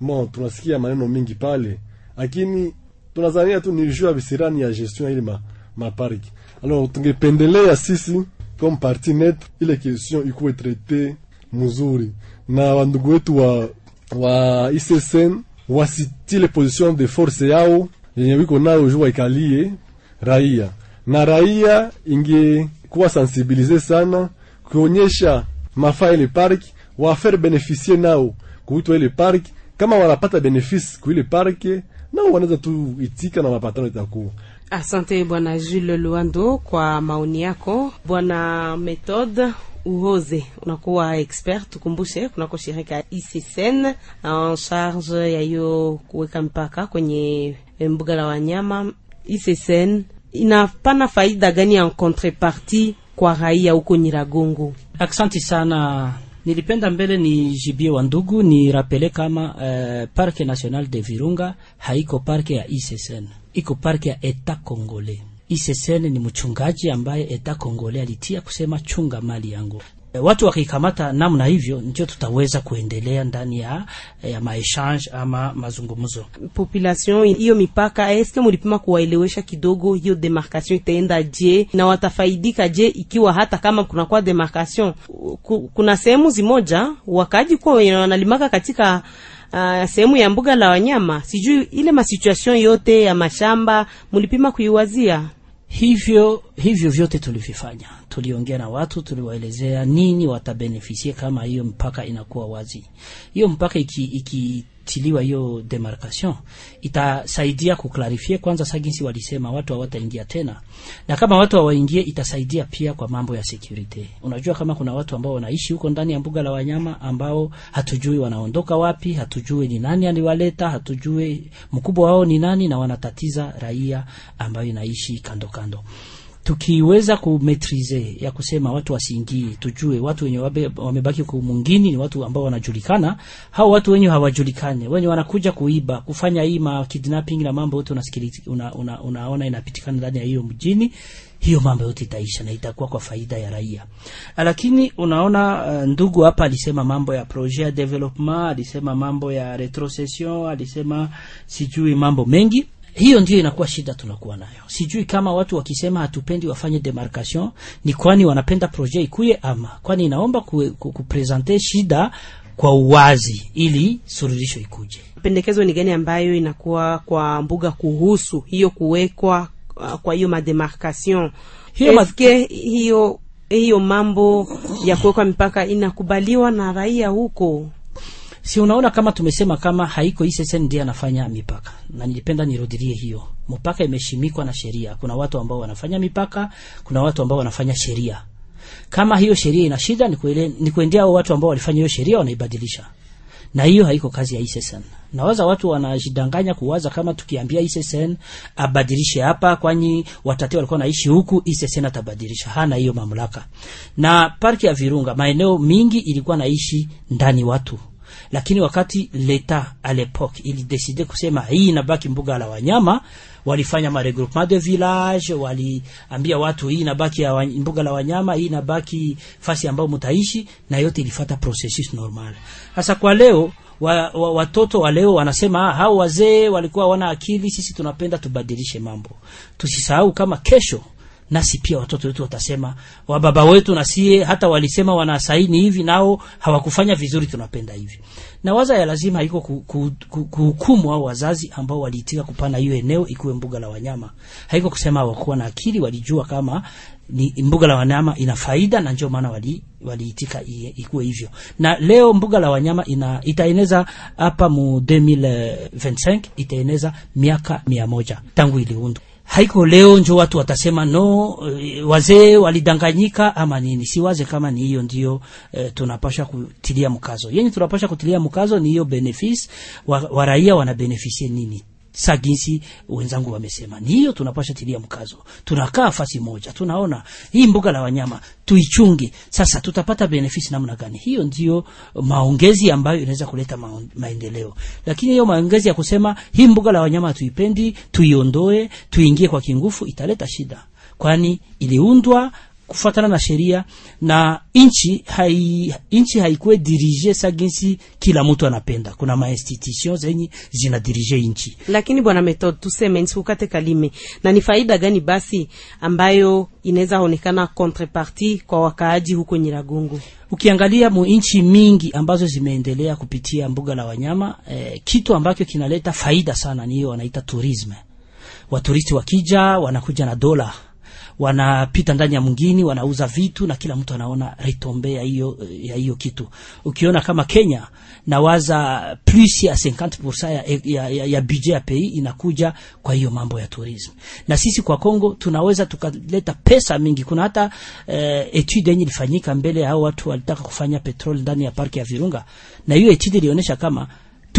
bon tunasikia maneno mingi pale lakini tunazania tu ni juu ya visirani ya gestion ya ile ma, ma park alors tungependelea sisi comme parti net ile question ikuwe traité mzuri, na wandugu wetu wa wa ICSN wasitile position de force yao yenye wiko nayo juu waikalie raia, na raia ingekuwa sensibilize sana kuonyesha mafaa ile park wafaire beneficie nao kuitwa ile park, kama wanapata benefice kuile park nao wanaweza tu itika na mapatano itakuwa Asante Bwana Jules Luando kwa maoni yako. Bwana Methode Uhoze, unakuwa expert, tukumbushe kunako shirika ICCN en charge ya hiyo kuweka mpaka kwenye mbuga la wanyama. ICCN inapana faida gani ya contrepartie kwa raia huko Nyiragongo? Aksanti sana. Nilipenda mbele ni jibie wa ndugu ni rapele kama uh, Parke National de Virunga haiko parke ya ICCN, iko parke ya Eta Kongole. Isesene ni mchungaji ambaye Eta Kongole alitia kusema chunga mali yangu. E, watu wakikamata namna hivyo ndio tutaweza kuendelea ndani ya, ya maechange ama mazungumzo. Population hiyo mipaka, eske mulipima kuwaelewesha kidogo hiyo demarcation itaenda je na watafaidika je, ikiwa hata kama kunakuwa demarcation, kuna sehemu zimoja wakaji kuwa wenye wanalimaka katika Uh, sehemu ya mbuga la wanyama, sijui ile masituation yote ya mashamba mulipima kuiwazia? Hivyo hivyo vyote tulivifanya, tuliongea na watu, tuliwaelezea nini watabenefisie kama hiyo mpaka inakuwa wazi. Hiyo mpaka iki, iki hiyo demarcation itasaidia kuklarifie kwanza saginsi walisema watu hawataingia tena, na kama watu hawaingie itasaidia pia kwa mambo ya security. Unajua kama kuna watu ambao wanaishi huko ndani ya mbuga la wanyama ambao hatujui wanaondoka wapi, hatujui ni nani aliwaleta, hatujui mkubwa wao ni nani, na wanatatiza raia ambayo inaishi kando kando tukiweza kumetrize ya kusema watu wasiingie, tujue watu wenye wabe, wamebaki kumungini ni watu ambao wanajulikana. Hao watu wenye hawajulikane, wenye wanakuja kuiba, kufanya hii ma kidnapping na mambo yote una, una, unaona inapitikana ndani ya hiyo mjini, hiyo mambo yote itaisha na itakuwa kwa faida ya raia. Lakini unaona uh, ndugu hapa alisema mambo ya projet development, alisema mambo ya retrocession, alisema sijui mambo mengi hiyo ndio inakuwa shida tunakuwa nayo. Sijui kama watu wakisema hatupendi wafanye demarcation ni kwani wanapenda projet ikuye, ama kwani inaomba kupresente ku, shida kwa uwazi ili suluhisho ikuje. Pendekezo ni gani ambayo inakuwa kwa mbuga kuhusu hiyo kuwekwa uh, kwa hiyo mademarcation hiyo hiyo hiyo mambo ya kuwekwa mipaka inakubaliwa na raia huko? Si unaona kama tumesema kama haiko ICCN ndiye anafanya mipaka, na nilipenda nirudilie hiyo mpaka imeshimikwa na sheria. Kuna watu ambao wanafanya mipaka, kuna watu ambao wanafanya sheria. Kama hiyo sheria ina shida, ni kuele, ni kuendea watu ambao walifanya hiyo sheria wanaibadilisha, na hiyo haiko kazi ya ICSN. Nawaza watu wanajidanganya kuwaza kama tukiambia ICSN abadilishe hapa, kwani watati walikuwa naishi huku, ICSN atabadilisha. Hana hiyo mamlaka. Na parki ya Virunga, maeneo mingi ilikuwa naishi ndani watu lakini wakati leta a lepoque ilideside kusema hii inabaki mbuga la wanyama, walifanya maregroupement de village, waliambia watu hii inabaki mbuga la wanyama, hii inabaki fasi ambayo mtaishi, na yote ilifata processus normal. Sasa kwa leo wa, wa, watoto wa leo wanasema hao wazee walikuwa wana akili, sisi tunapenda tubadilishe mambo. Tusisahau kama kesho nasi pia watoto wetu watasema wababa wetu na sie hata walisema wanasaini hivi, nao hawakufanya vizuri, tunapenda hivi. Na waza ya lazima iko kuhukumu ku, ku, au wazazi ambao waliitika kupana hiyo eneo ikuwe mbuga la wanyama. Haiko kusema hawakuwa na akili, walijua kama ni mbuga la wanyama ina faida, na ndio maana wali waliitika ikuwe hivyo. Na leo mbuga la wanyama ina itaeneza hapa mu 2025 itaeneza miaka mia moja tangu iliundwa haiko leo njo watu watasema no, wazee walidanganyika ama nini. Siwaze kama ni hiyo ndio e, tunapasha kutilia mkazo. Yenye tunapasha kutilia mkazo ni hiyo benefisi wa, wa raia wana benefisie nini sa jinsi wenzangu wamesema, ni hiyo tunapasha tilia mkazo. Tunakaa fasi moja, tunaona hii mbuga la wanyama tuichunge. Sasa tutapata benefisi namna gani? Hiyo ndio maongezi ambayo inaweza kuleta maendeleo, lakini hiyo maongezi ya kusema hii mbuga la wanyama tuipendi tuiondoe, tuingie kwa kingufu, italeta shida, kwani iliundwa kufuatana na sheria na nchi hai, nchi haikuwe dirige sa ginsi kila mtu anapenda. Kuna mainstitution zenye zinadirige nchi lakini bwana method tuseme nisikukate kalime na ni faida gani basi ambayo inaweza onekana contrepartie kwa wakaaji huko Nyiragongo ukiangalia mu nchi mingi ambazo zimeendelea kupitia mbuga la wanyama eh, kitu ambacho kinaleta faida sana ni hiyo wanaita tourisme. Waturisti wakija wanakuja na dola wanapita ndani ya mwingine wanauza vitu na kila mtu anaona retombe ya hiyo ya hiyo kitu. Ukiona kama Kenya nawaza plus ya 50% ya, ya, ya, ya budget ya pays inakuja kwa hiyo mambo ya tourism, na sisi kwa Kongo tunaweza tukaleta pesa mingi. Kuna hata eh, etude yenye ilifanyika mbele hao watu walitaka kufanya petrol ndani ya parki ya Virunga, na hiyo etude ilionyesha kama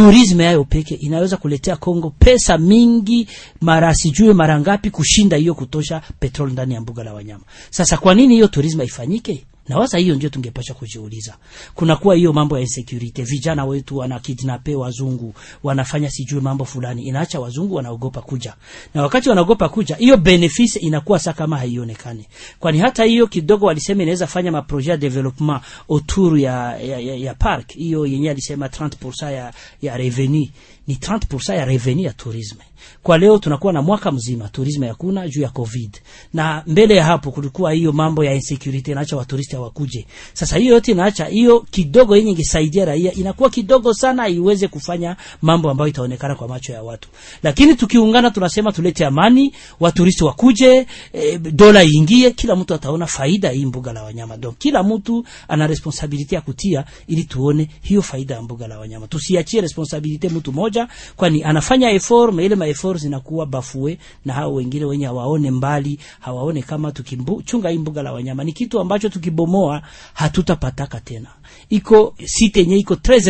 tourisme yayo peke inaweza kuletea Kongo pesa mingi mara sijue mara ngapi kushinda hiyo kutosha petrol ndani ya mbuga la wanyama. Sasa kwa nini hiyo tourisme ifanyike? Na wasa hiyo ndio tungepasha kujiuliza. Kuna kuwa hiyo mambo ya insecurity, vijana wetu wana kidnape wazungu, wanafanya sijui mambo fulani, inaacha wazungu wanaogopa kuja. Na wakati wanaogopa kuja, hiyo benefits inakuwa saa kama haionekani. Kwani hata hiyo kidogo walisema inaweza fanya ma development autour ya ya, ya, ya park. Hiyo yenyewe alisema 30% ya ya revenu ni 30% ya revenue ya tourisme. Kwa leo tunakuwa na mwaka mzima tourisme yakuna juu ya covid, na mbele ya hapo kulikuwa hiyo mambo ya insecurity, inaacha waturisti hawakuje. Sasa hiyo yote inaacha hiyo kidogo yenye ingesaidia raia inakuwa kidogo sana, iweze kufanya mambo ambayo itaonekana kwa macho ya watu. Lakini tukiungana, tunasema tulete amani, waturisti wakuje, e, dola iingie, kila mtu ataona faida hii mbuga la wanyama. Donc kila mtu ana responsibility ya kutia, ili tuone hiyo faida ya mbuga la wanyama. Tusiachie responsibility mtu moja, kwani anafanya effort ile ma effort zinakuwa bafue na hao wengine wenye hawaone mbali, hawaone kama tukichunga hii mbuga la wanyama ni kitu ambacho tukibomoa hatutapataka tena. Iko site yenye iko tres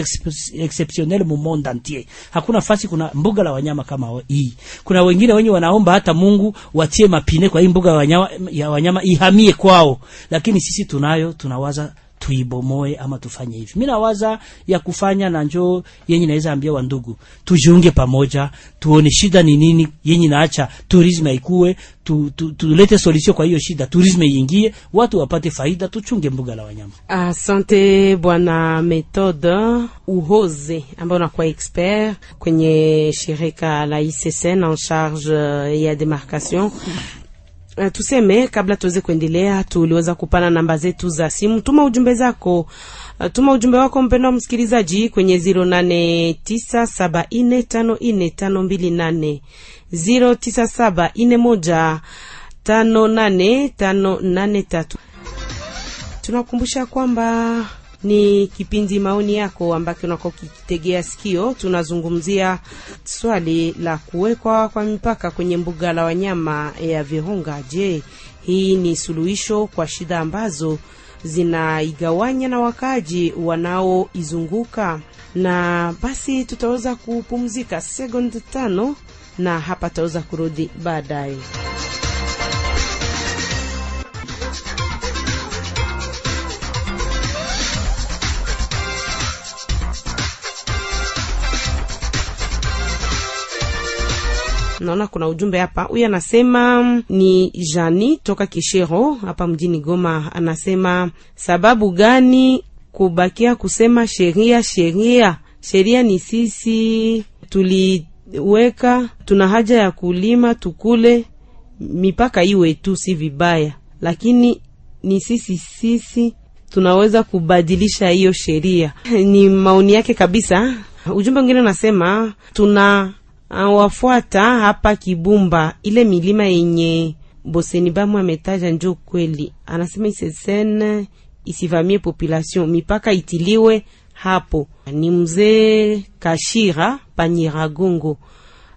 exceptionnel mu monde entier, hakuna fasi kuna mbuga la wanyama kama hii. Kuna wengine wenye wanaomba hata Mungu watie mapine kwa hii mbuga ya wanyama ihamie kwao, lakini sisi tunayo, tunawaza tuibomoe ama tufanye hivi. Mimi nawaza ya kufanya na njoo yenye naweza ambia wandugu, tujiunge pamoja, tuone shida ni nini yenye naacha tourism ikue, tu, tu, tulete solution kwa hiyo shida, tourism iingie, watu wapate faida, tuchunge mbuga la wanyama. Asante bwana Methode Uhoze ambaye unakuwa expert kwenye shirika la ICCN en charge ya demarcation. Uh, tuseme kabla tuweze kuendelea, tuliweza kupana namba zetu za simu. Tuma ujumbe zako, uh, tuma ujumbe wako mpendo wa msikilizaji kwenye 0897454528 0974158583. Tunakumbusha kwamba ni kipindi maoni yako ambacho unako kitegea sikio. Tunazungumzia swali la kuwekwa kwa mipaka kwenye mbuga la wanyama ya Virunga. Je, hii ni suluhisho kwa shida ambazo zinaigawanya na wakaaji wanaoizunguka? Na basi tutaweza kupumzika sekondi tano na hapa tutaweza kurudi baadaye. Naona kuna ujumbe hapa. Huyu anasema ni Jani toka Kishero hapa mjini Goma. Anasema sababu gani kubakia kusema sheria sheria sheria? Ni sisi tuliweka, tuna haja ya kulima tukule, mipaka iwe tu, si vibaya, lakini ni sisi sisi tunaweza kubadilisha hiyo sheria. Ni maoni yake kabisa. Ujumbe mwingine unasema tuna wafuata hapa Kibumba, ile milima yenye Boseni Bamu ametaja njo kweli. Anasema isesene isivamie population, mipaka itiliwe hapo. Ni mzee Kashira Panyiragongo.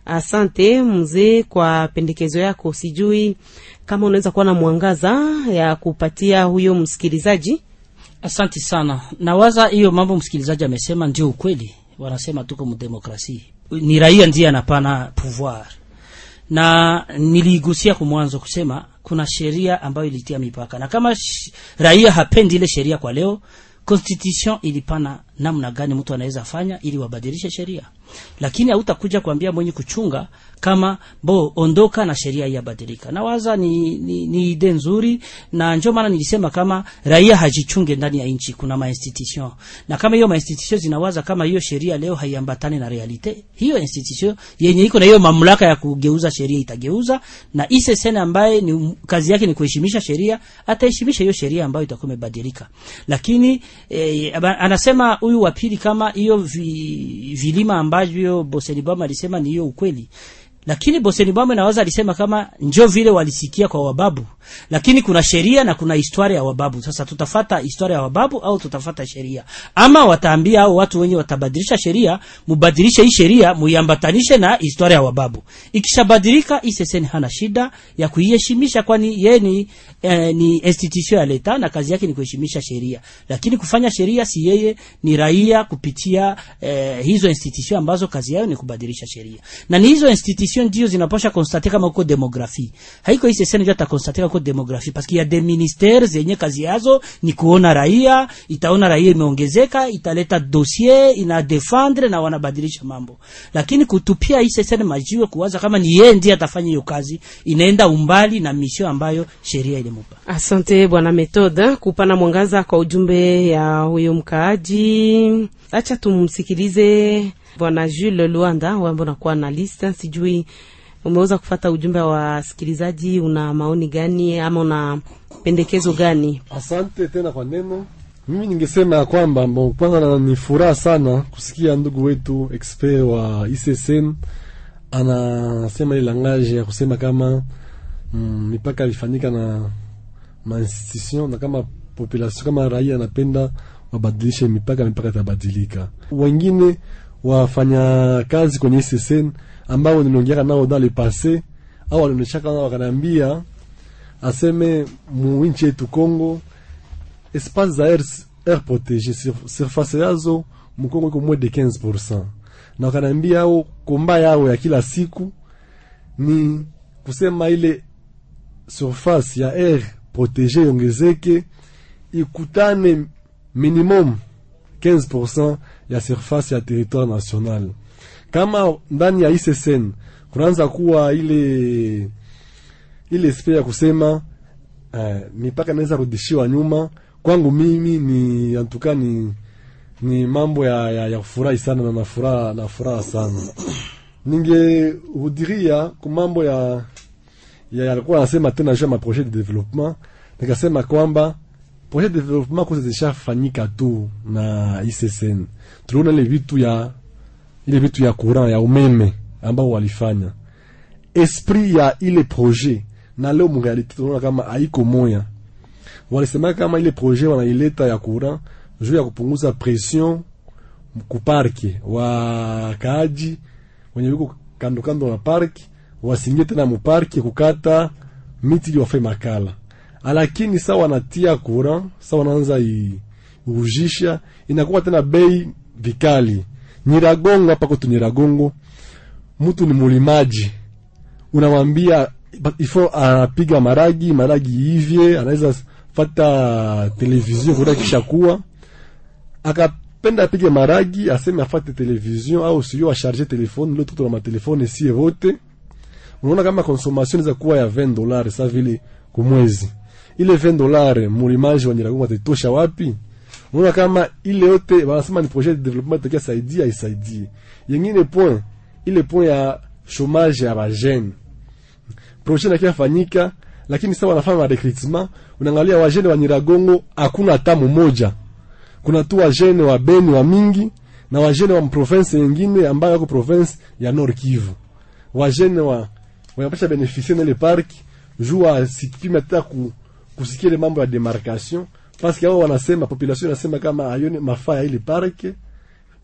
Asante mzee kwa pendekezo yako. Sijui kama unaweza kuwa na mwangaza ya kupatia huyo msikilizaji. Asante sana. Nawaza hiyo mambo msikilizaji amesema ndio ukweli. Wanasema tuko mdemokrasia ni raia ndiye anapana pouvoir, na niligusia kumwanzo kusema kuna sheria ambayo ilitia mipaka, na kama raia hapendi ile sheria kwa leo, constitution ilipana namna gani mtu anaweza fanya ili wabadilishe sheria. Lakini hautakuja kuambia mwenye kuchunga kama bo ondoka na sheria iyabadilika. Nawaza ni, ni, ni ide nzuri, na ndio maana nilisema kama raia hajichunge ndani ya nchi, kuna mainstitution na kama hiyo mainstitution zinawaza kama hiyo sheria leo haiambatani na realite, hiyo institution yenye iko na hiyo mamlaka ya kugeuza sheria itageuza, na ICCN ambaye ni kazi yake ni kuheshimisha sheria ataheshimisha hiyo sheria ambayo itakuwa imebadilika. Lakini eh, anasema huyu wa pili kama hiyo vi, vilima ambavyo Bosenibama alisema ni hiyo ukweli lakini Boseni Bwame nawaza alisema kama njo vile walisikia kwa wababu, lakini kuna sheria na kuna historia ya wababu. Sasa tutafata historia ya wababu au tutafata sheria? Ama wataambia au watu wenye watabadilisha sheria, mubadilishe hii sheria muiambatanishe na historia ya wababu. Ikishabadilika ICCN hana shida ya kuiheshimisha, kwani yeye ni eh, ni institution ya leta na kazi yake ni kuheshimisha sheria, lakini kufanya sheria si yeye, ni raia kupitia eh, hizo institution ambazo kazi yao ni kubadilisha sheria, na ni hizo institution ndio zinapasha konstate kama uko demografi. Haiko ICCN ndio atakonstate kama uko demografi, parce qu'il y a des ministères zenye kazi yazo ni kuona raia, itaona raia imeongezeka, italeta dossier, ina defendre na wanabadilisha mambo, lakini kutupia ICCN majiwe kuwaza kama ni yeye ndiye atafanya hiyo kazi, inaenda umbali na misio ambayo sheria ilimupa. Asante bwana Methode kupana mwangaza kwa ujumbe ya huyo mkaaji. Acha tumsikilize bwana Jules Luanda wambo nakuwa na lista, sijui umeweza kufata ujumbe wa wasikilizaji, una maoni gani ama una pendekezo gani? Asante tena kwa neno. Mimi ningesema ya kwamba kwanza ni furaha sana kusikia ndugu wetu expert wa ICCN anasema ile langage ya kusema kama mm, mipaka ilifanyika na mainstitution na kama population kama raia anapenda wabadilishe mipaka, mipaka itabadilika. Wengine wafanya kazi kwenye SSN ambao niliongea nao dans le passé. Au walioneshaka nao wakanambia, aseme mu nchi yetu Kongo espace za air, air surface yazo mkongo iko moins de 15% na wakanambia ao komba yao ya kila siku ni kusema ile surface ya air protégé iongezeke ikutane minimum 15% ya surface ya territoire national. Kama ndani ya ICCN kunaanza kuwa ile ile sphere ya kusema uh, mipaka inaweza rudishiwa nyuma, kwangu mimi ni antuka ni ni mambo ya, ya, ya furahi sana na nafuraha na furaha sana. Ningehudiria ku mambo ya ya alikuwa anasema tena juu ya maprojet de développement, nikasema kwamba projet de développement kwanza zishafanyika tu na ICCN. Tuliona ile vitu ya ile vitu ya courant ya umeme ambao walifanya esprit ya ile projet, na leo mrealite tunaona kama haiko moya. Walisema kama ile projet wanaileta ya courant juu ya kupunguza pression kuparke wakaaji wenye wiko kando kando na parki wasingie tena muparki kukata miti wafe makala lakini sa wanatia courant sa wanaanza ujisha inakuwa tena bei vikali. Nyiragongo hapa kwetu Nyiragongo, mtu ni mulimaji, unamwambia ifo anapiga maragi maragi ivye, anaweza fata televizion kuda kisha kuwa akapenda apige maragi aseme afate televizion au sio asharge telefone leo tuto na matelefone sie vote. unaona kama consommation za kuwa ya 20 dollars sa vile kumwezi ile 20 dolare mulimaji wa Nyiragongo atatosha wapi? Unaona kama ile yote wanasema ni projet de development takia saidia isaidie. Yengine point ile point ya chômage ya bajene. Projet na kiafanyika lakini sasa wanafanya ma recruitment, unaangalia wajene wa Nyiragongo hakuna hata mmoja. Kuna tu wajene wa Beni wa mingi na wajene wa province nyingine ambayo yako province ya Nord Kivu. Wajene wa wanapasha beneficier na ile park jua sikipima hata ku kusikia ile mambo ya demarcation que wao wanasema population inasema kama ayone mafaa ya ile parke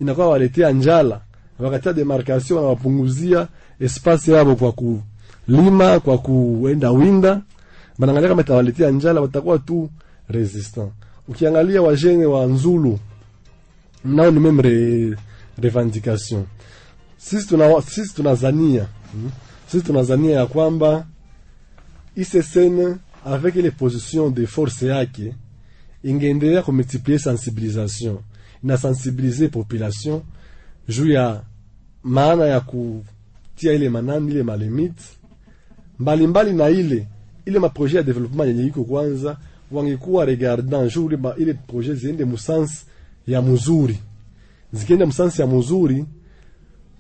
inakuwa waletea njala, wakati ya demarcation wanawapunguzia espace yao kwa kulima, kwa kuenda winda, banangalia kama itawaletea njala, watakuwa tu resistant. Ukiangalia wajene wa Nzulu nao ni meme re, revendication. Sisi tuna sisi tunazania hmm? sisi tunazania ya kwamba ICCN avec les positions de force yake ingeendelea kumultiplier sensibilisation na sensibiliser population. Juu maana ya kutia ile manani ile malimite. Mbalimbali na ile ya development yenye iko kwanza wangekuwa regardant jour ba ile projet ziende musansi ya muzuri. Zikienda musansi ya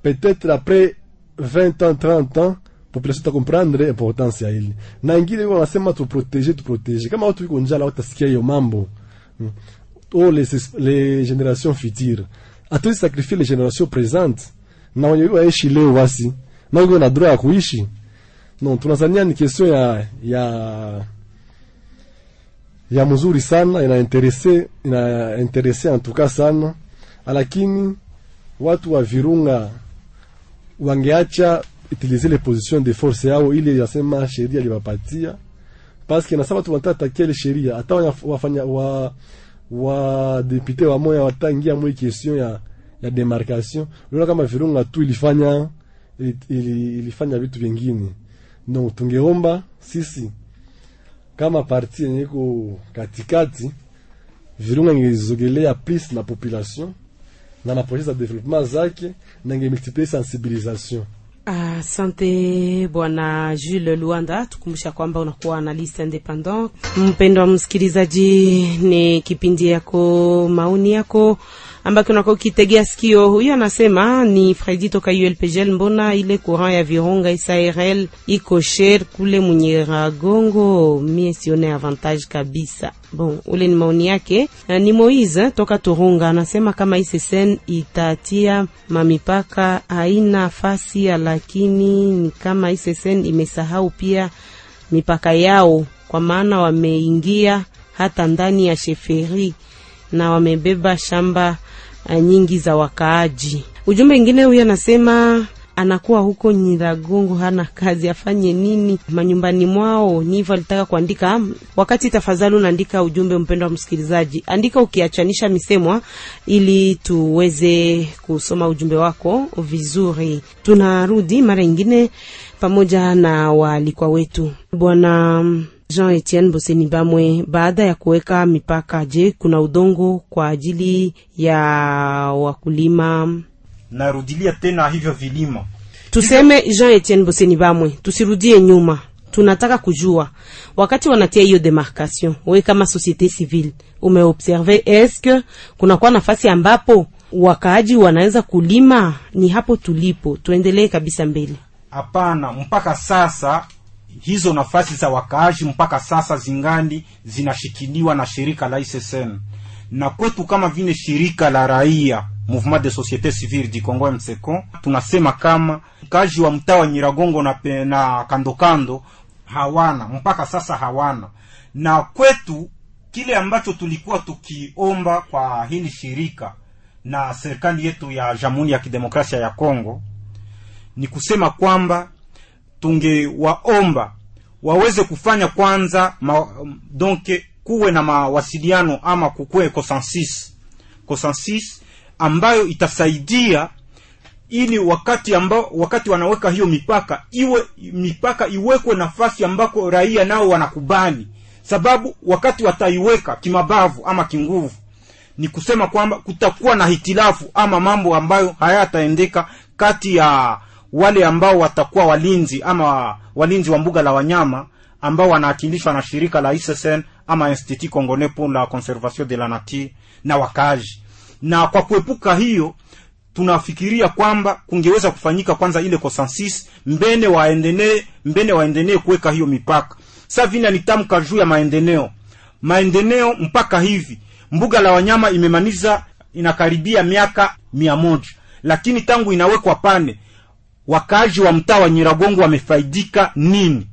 peut-être après 20 ans 30 ans population ta comprendre importance ya ile na ingine wanasema tu protéger tu protéger. Kama watu iko njala watasikia hiyo mambo. Mm. oh les, les générations futures. Atoi sacrifier les générations présentes. Na wenye waishi leo wasi. Na wiko na droit ya kuishi. Non tunazania ni question ya ya ya mzuri sana. Ina interesse ina interesse en tout cas sana. Lakini watu wa Virunga wangeacha utilize les position de force yao ile yasema sheria liwapatia paske nasaba tu wanataka takia ile sheria. Hata wafanya wa wa député wa moya watangia mwe question ya ya demarcation unaona kama Virunga tu ilifanya ili, ili, ilifanya vitu vingine. No tungeomba sisi kama parti yenye iko katikati Virunga ingezogelea plus na population na maprojet za development zake na ingemultiplier sensibilisation Asante bwana Jules Luanda, tukumbusha kwamba unakuwa analyste independent. Mpendwa msikilizaji, ni kipindi yako maoni yako ambako unakuwa ukitegea sikio. Huyo anasema ni Fredi toka ULPGL, mbona ile courant ya Virunga SARL iko sher kule Munyiragongo? Mie sione avantage kabisa. Bon, ule ni maoni yake. Ni Moise toka Turunga anasema kama ISSN itatia mamipaka haina fasi, lakini ni kama ISSN imesahau pia mipaka yao, kwa maana wameingia hata ndani ya sheferi na wamebeba shamba nyingi za wakaaji. Ujumbe mwingine huyo anasema anakuwa huko Nyiragongo, hana kazi, afanye nini manyumbani mwao? Ni hivyo alitaka kuandika. Wakati tafadhali unaandika ujumbe, mpendo wa msikilizaji, andika ukiachanisha misemwa, ili tuweze kusoma ujumbe wako vizuri. Tunarudi mara nyingine pamoja na waalikwa wetu bwana Jean Etienne Boseni Bamwe, baada ya kuweka mipaka, je, kuna udongo kwa ajili ya wakulima? narudilia tena hivyo vilima Tuseme Jean Etienne Boseni Bamwe, tusirudie nyuma. Tunataka kujua wakati wanatia hiyo demarcation, wewe kama societe civile umeobserve, eske kunakuwa nafasi ambapo wakaaji wanaweza kulima? Ni hapo tulipo, tuendelee kabisa mbele. hapana mpaka sasa hizo nafasi za wakaaji mpaka sasa zingali zinashikiliwa na shirika la ISSN na kwetu kama vile shirika la raia Mouvement de Société Civile du Congo MCCO, tunasema kama kaji wa mtaa wa Nyiragongo na, na kando kando hawana mpaka sasa hawana, na kwetu kile ambacho tulikuwa tukiomba kwa hili shirika na serikali yetu ya Jamhuri ya Kidemokrasia ya Kongo ni kusema kwamba tungewaomba waweze kufanya kwanza ma, donc kuwe na mawasiliano ama kukuwe consensus consensus ambayo itasaidia ili wakati ambao wakati wanaweka hiyo mipaka iwe mipaka iwekwe nafasi ambako raia nao wanakubali. Sababu wakati wataiweka kimabavu ama kinguvu ni kusema kwamba kutakuwa na hitilafu ama mambo ambayo hayataendeka kati ya wale ambao watakuwa walinzi ama walinzi wa mbuga la wanyama ambao wanaakilishwa na shirika la ISSN ama Institut Congolais pour la Conservation de la Nature na wakaaji. Na kwa kuepuka hiyo, tunafikiria kwamba kungeweza kufanyika kwanza ile consensus mbene waendelee mbene waendelee kuweka hiyo mipaka. Sasa vile nitamka juu ya maendeleo, maendeleo mpaka hivi mbuga la wanyama imemaliza inakaribia miaka mia moja, lakini tangu inawekwa pale wakaaji wa mtaa wa Nyiragongo wamefaidika nini?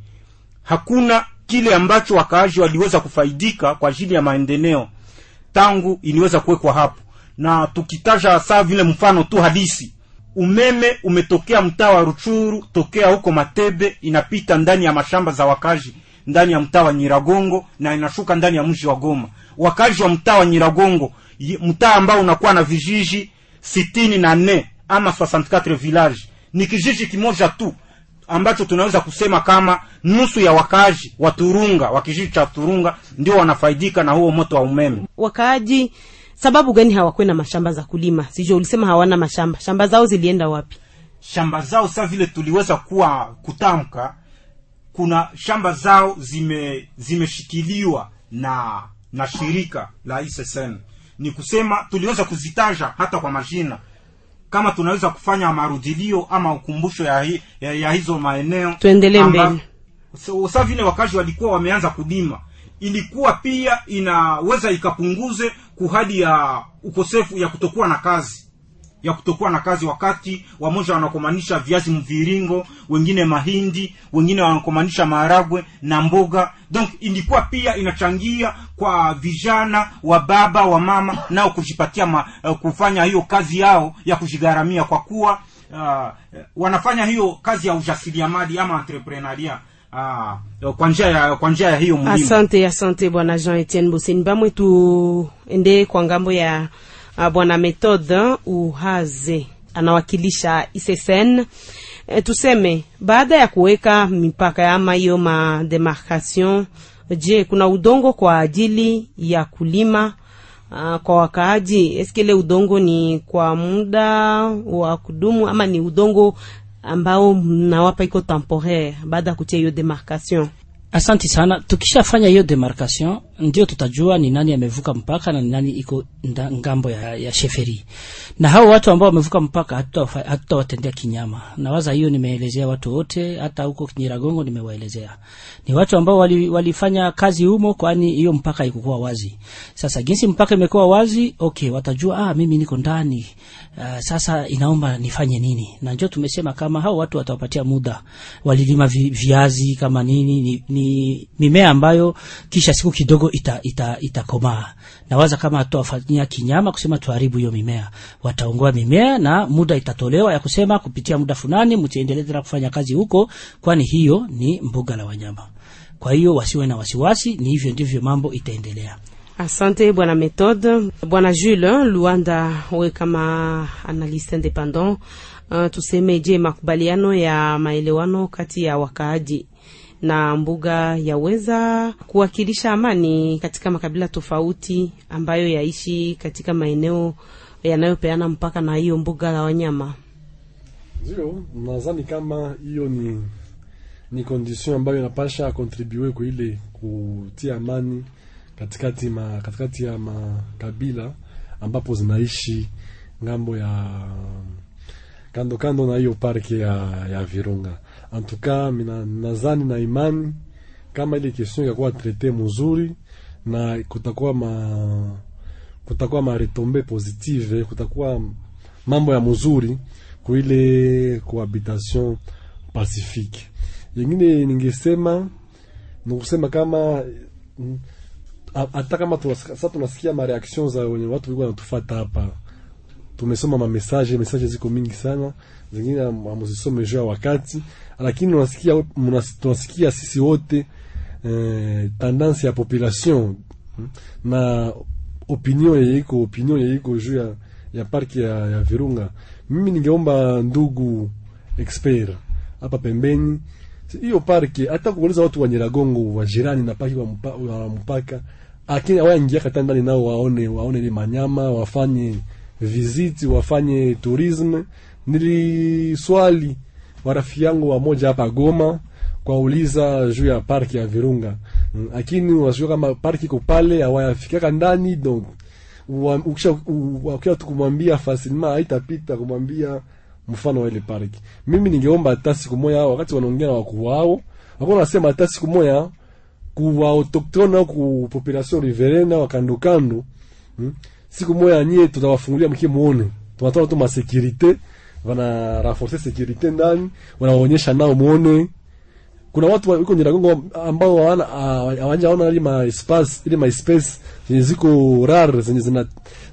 Hakuna kile ambacho wakaaji waliweza kufaidika kwa ajili ya maendeleo tangu iliweza kuwekwa hapo. Na tukitaja saa vile mfano tu halisi, umeme umetokea mtaa wa Ruchuru, tokea huko Matebe, inapita ndani ya mashamba za wakazi ndani ya mtaa wa Nyiragongo na inashuka ndani ya mji wa Goma. Wakazi wa mtaa wa Nyiragongo, mtaa ambao unakuwa na vijiji sitini na nne ama 64 village, ni kijiji kimoja tu ambacho tunaweza kusema kama nusu ya wakaaji wa Turunga wa kijiji cha Turunga ndio wanafaidika na huo moto wa umeme. Wakaaji sababu gani hawakuwe na mashamba za kulima? sijo ulisema hawana mashamba, shamba zao zilienda wapi? shamba zao sa vile tuliweza kuwa kutamka kuna shamba zao zime zimeshikiliwa na na shirika la ISSN ni kusema tuliweza kuzitaja hata kwa majina kama tunaweza kufanya marudilio ama ukumbusho ya, hi, ya, ya hizo maeneo Tuendelee mbele. so, sa vile wakazi walikuwa wameanza kudima ilikuwa pia inaweza ikapunguze kuhadi ya ukosefu ya kutokuwa na kazi ya kutokuwa na kazi wakati wamoja wanakomanisha viazi mviringo wengine mahindi wengine wanakomanisha maharagwe na mboga donc ilikuwa pia inachangia kwa vijana wa baba wa mama nao kujipatia ma, uh, kufanya hiyo kazi yao ya kujigharamia kwa kuwa uh, wanafanya hiyo kazi ya ujasiriamali ama entrepreneuria uh, kwa njia ya kwa njia ya hiyo muhimu. asante asante bwana jean etienne boseni bamwe tuende kwa ng'ambo ya bwana methode uhaze anawakilisha issn e, tuseme baada ya kuweka mipaka ama hiyo mademarcation je kuna udongo kwa ajili ya kulima? Uh, kwa wakaaji eske ile udongo ni kwa muda wa kudumu ama ni udongo ambao mnawapa iko temporaire baada ya kutia hiyo demarcation Asanti sana. Tukishafanya hiyo demarcation, ndio tutajua ni nani amevuka mpaka na ni nani iko ng'ambo ya, ya sheferi. Na hao watu ambao wamevuka mpaka hatutawatendea kinyama. Nawaza hiyo nimeelezea watu wote, hata huko Nyiragongo nimewaelezea. Ni watu ambao wali, walifanya kazi humo, kwani hiyo mpaka ikukuwa wazi. Sasa jinsi mpaka imekuwa wazi, okay, watajua ah, mimi niko ndani uh, sasa inaomba nifanye nini na ndio tumesema kama hao watu watawapatia muda walilima vi, viazi kama nini ni, ni mimea ambayo kisha siku kidogo ita, ita, itakomaa. Nawaza kama hatutawafanyia kinyama kusema tuharibu hiyo mimea. Wataongoa mimea na muda itatolewa ya kusema kupitia muda fulani mtiendelee tena kufanya kazi huko kwani hiyo ni mbuga la wanyama. Kwa hiyo wasiwe na wasiwasi ni hivyo ndivyo mambo itaendelea. Asante bwana methode bwana jules luanda we kama analyste independant uh, tuseme je makubaliano ya maelewano kati ya wakaaji na mbuga yaweza kuwakilisha amani katika makabila tofauti ambayo yaishi katika maeneo yanayopeana mpaka na hiyo mbuga la wanyama ndio nadhani kama hiyo ni ni condition ambayo inapasha kontribue kwa ile kutia amani katikati ma, katikati ya makabila ambapo zinaishi ng'ambo ya kando kando na hiyo parke ya, ya Virunga. Antuka mina nazani na imani kama ile question ikakuwa traite mzuri na kutakuwa ma kutakuwa maretombe positive, kutakuwa mambo ya mzuri kuile ile cohabitation pacifique. Yengine ningesema nikusema kama mm, hata kama sasa tunasikia mareaction za wenye watu walikuwa wanatufuata hapa tumesoma mamesaje mesaje ziko mingi sana. Zingine amuzisome juu ya wakati. Lakini unasikia tunasikia sisi wote eh, tendance ya population. Na opinion yeiko opinion yeiko juu ya, ya parki ya, ya Virunga. Mimi ningeomba ndugu expert hapa pembeni hiyo parki hata kuuliza watu wa Nyiragongo wa jirani na parki wa, mpaka lakini awaingia kata ndani nao waone waone ni manyama wafanye visiti wafanye tourisme. Niliswali warafiki yangu wamoja hapa Goma kwauliza juu ya parki ya Virunga, Mm, lakini wasijua kama parki iko pale hawayafikaka ndani donc wa- ukisha u- wakia tu facilement haitapita kumwambia mfano wa ile parki. Mimi ningeomba hata siku moja wakati wanaongea na wakuu wao wako nasema hata siku moja kuwa autochtone au ku population riveraine wa kando hmm? Siku moja nyie tutawafungulia mkie muone tunatoa tu masekurite, wana renforcer securite ndani wanaonyesha nao muone kuna watu wa- wiko Nyiragongo ambao hawana hawajaona ile ma space ile ma space zenye ziko rare zenye zina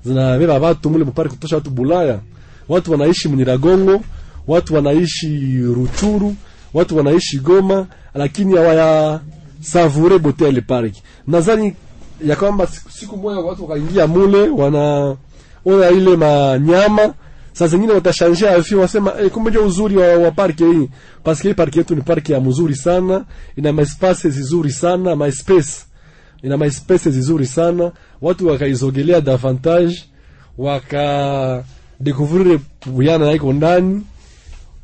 zinabeba watu mule mpaka kutosha watu Bulaya. Watu wanaishi Mnyiragongo, watu wanaishi Ruchuru, watu wanaishi Goma, lakini hawaya savure bote ile park. Nadhani ya kwamba siku, moja watu wakaingia mule wana ona ile manyama. Saa zingine watashanje afi wasema eh, kumbe ndio uzuri wa, wa parki hii. Paske hii parki yetu ni parki ya mzuri sana ina maespace zizuri sana maespace ina maespace zizuri sana. Watu wakaizogelea davantage waka découvrir buyana iko ndani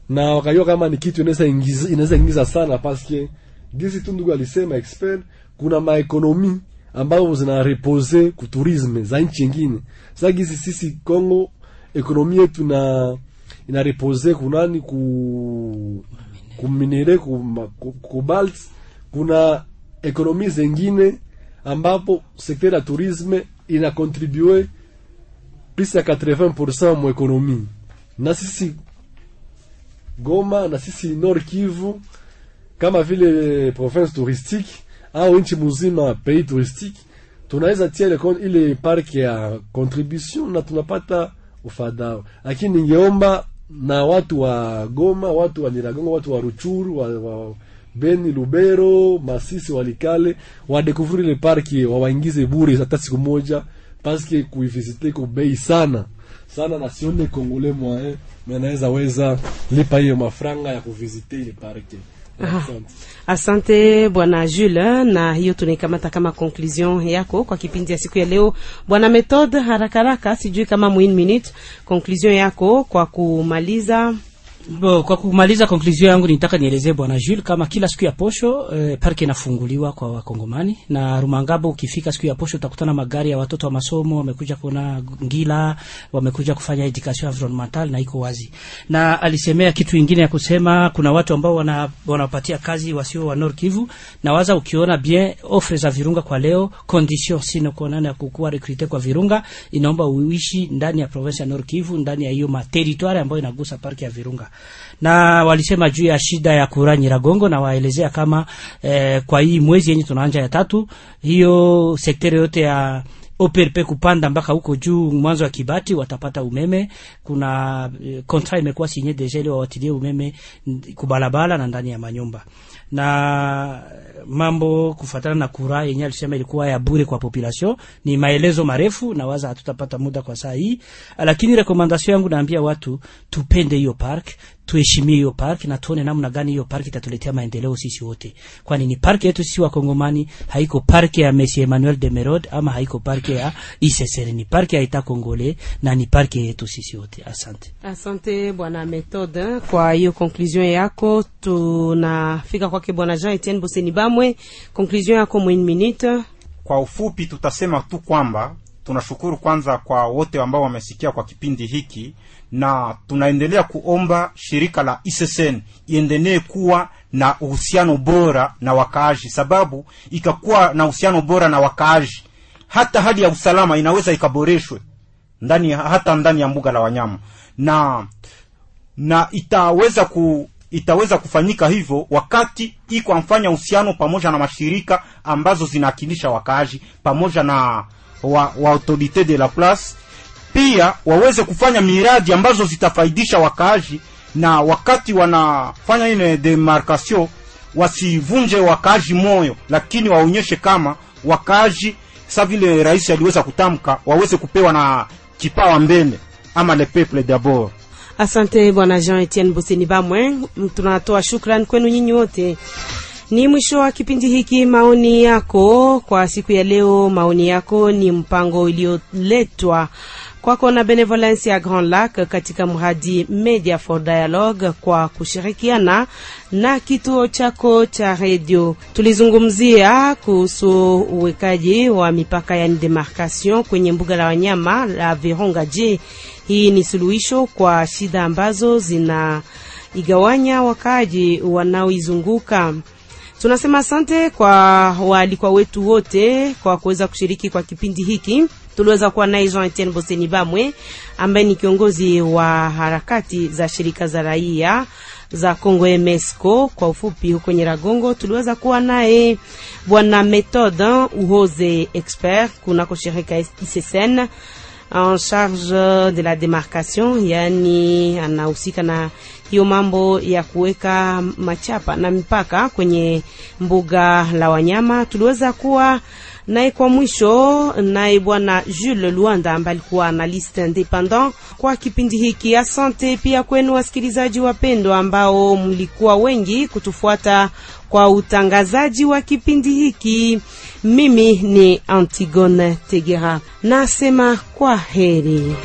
na wakajua kama ni kitu inaweza ingiza, inaweza ingiza sana paske gisi tu ndugu alisema expert kuna maekonomi ambazo zina repose ku tourisme za nchi nyingine. Sasa gisi sisi Kongo ekonomi yetu na ina repose kunani ku kuminere ku, ma- ku, kuna ekonomi zengine ambapo sekta ya tourisme ina contribue plus ya 80% mu ekonomi. Na sisi Goma na sisi Nord Kivu kama vile province touristique au nchi mzima pei touristique tunaweza tia ile, ile park ya contribution na tunapata ufadhao, lakini ningeomba na watu wa Goma, watu wa Nyiragongo, watu wa Ruchuru, wa, wa Beni, Lubero, Masisi, Walikale wadekuvuri ile parki wawaingize bure hata siku moja, paske kuivisite ko bei sana sana, na sione kongole mwae menaweza weza lipa hiyo mafranga ya kuvisite ile parki. Asante. Asante bwana Jules, na hiyo tunaikamata kama conclusion yako kwa kipindi ya siku ya leo. Bwana Methode, haraka haraka, sijui kama mwin minute conclusion yako kwa kumaliza. Bo, kwa kumaliza konklusio yangu nitaka nielezee bwana Jules kama kila siku ya posho eh, parki inafunguliwa kwa wakongomani na Rumangabo. Ukifika siku ya posho utakutana magari ya watoto wa masomo wamekuja kuona ngila, wamekuja kufanya education environmental na iko wazi. Na alisemea kitu ingine ya kusema kuna watu ambao wana wanapatia kazi wasio wa Nord Kivu, na waza ukiona bien offre za Virunga kwa leo condition sino kuonana ya kukua recruiter kwa Virunga inaomba uishi ndani ya province ya Nord Kivu ndani ya hiyo ma ambayo inagusa parki ya Virunga na walisema juu ya shida ya kura Nyiragongo, na waelezea kama eh, kwa hii mwezi yenye tunaanja ya tatu, hiyo sekteri yote ya OPRP kupanda mpaka huko juu mwanzo wa Kibati watapata umeme. Kuna kontra contrat imekuwa sinye deja ile wawatilie umeme kubalabala na ndani ya manyumba na mambo kufuatana na kura yenye alisema ilikuwa ya bure kwa population. Ni maelezo marefu na waza hatutapata muda kwa saa hii, lakini rekomandasyon yangu naambia watu tupende hiyo park, tuheshimie hiyo park na tuone namna gani hiyo park itatuletea maendeleo sisi wote, kwani ni park yetu sisi Wakongomani, haiko park ya Messi Emmanuel de Merode ama haiko park ya ICCR, ni park ya Etat Kongole na ni park yetu sisi wote. Asante. Asante bwana Methode kwa hiyo conclusion yako. Tunafika kwake bwana Jean Etienne Boseni Bamwe, conclusion yako mwin minute. Kwa ufupi tutasema tu kwamba tunashukuru kwanza kwa wote ambao wamesikia kwa kipindi hiki, na tunaendelea kuomba shirika la ISSN iendelee kuwa na uhusiano bora na wakaaji, sababu ikakuwa na uhusiano bora na wakaaji, hata hali ya usalama inaweza ikaboreshwe ndani hata ndani ya mbuga la wanyama. Na na itaweza ku itaweza kufanyika hivyo wakati iko amfanya uhusiano pamoja na mashirika ambazo zinawakilisha wakaaji pamoja na wa, wa autorite de la place, pia waweze kufanya miradi ambazo zitafaidisha wakaaji, na wakati wanafanya ile demarcation wasivunje wakaaji moyo, lakini waonyeshe kama wakaaji sa vile rais aliweza kutamka, waweze kupewa na kipawa mbele ama le peuple d'abord. Asante bwana Jean Etienne Boseni Bamwe, tunatoa shukrani kwenu nyinyi wote. Ni mwisho wa kipindi hiki. Maoni yako kwa siku ya leo, maoni yako ni mpango ulioletwa kwako na Benevolence ya Grand Lac katika mradi Media for Dialogue kwa kushirikiana na kituo chako cha redio. Tulizungumzia kuhusu uwekaji wa mipaka ya demarcation kwenye mbuga la wanyama la Virunga. Je, hii ni suluhisho kwa shida ambazo zina igawanya wakaaji wanaoizunguka? Tunasema asante kwa waalikwa wetu wote kwa kuweza kushiriki kwa kipindi hiki. Tuliweza kuwa naye Jean Etienne Boseni Bamwe ambaye ni kiongozi wa harakati za shirika za raia za Congo MSCO kwa ufupi, huko Nyiragongo. Tuliweza kuwa naye bwana Methode Uhoze expert kunako shirika ICCN en charge de la demarcation, yani anahusika na hiyo mambo ya kuweka machapa na mipaka kwenye mbuga la wanyama. Tuliweza kuwa naye kwa mwisho, naye bwana Jules Luanda ambaye alikuwa analyste independant kwa kipindi hiki. Asante pia kwenu wasikilizaji wapendwa, ambao mlikuwa wengi kutufuata kwa utangazaji wa kipindi hiki. Mimi ni Antigone Tegera, nasema kwa heri.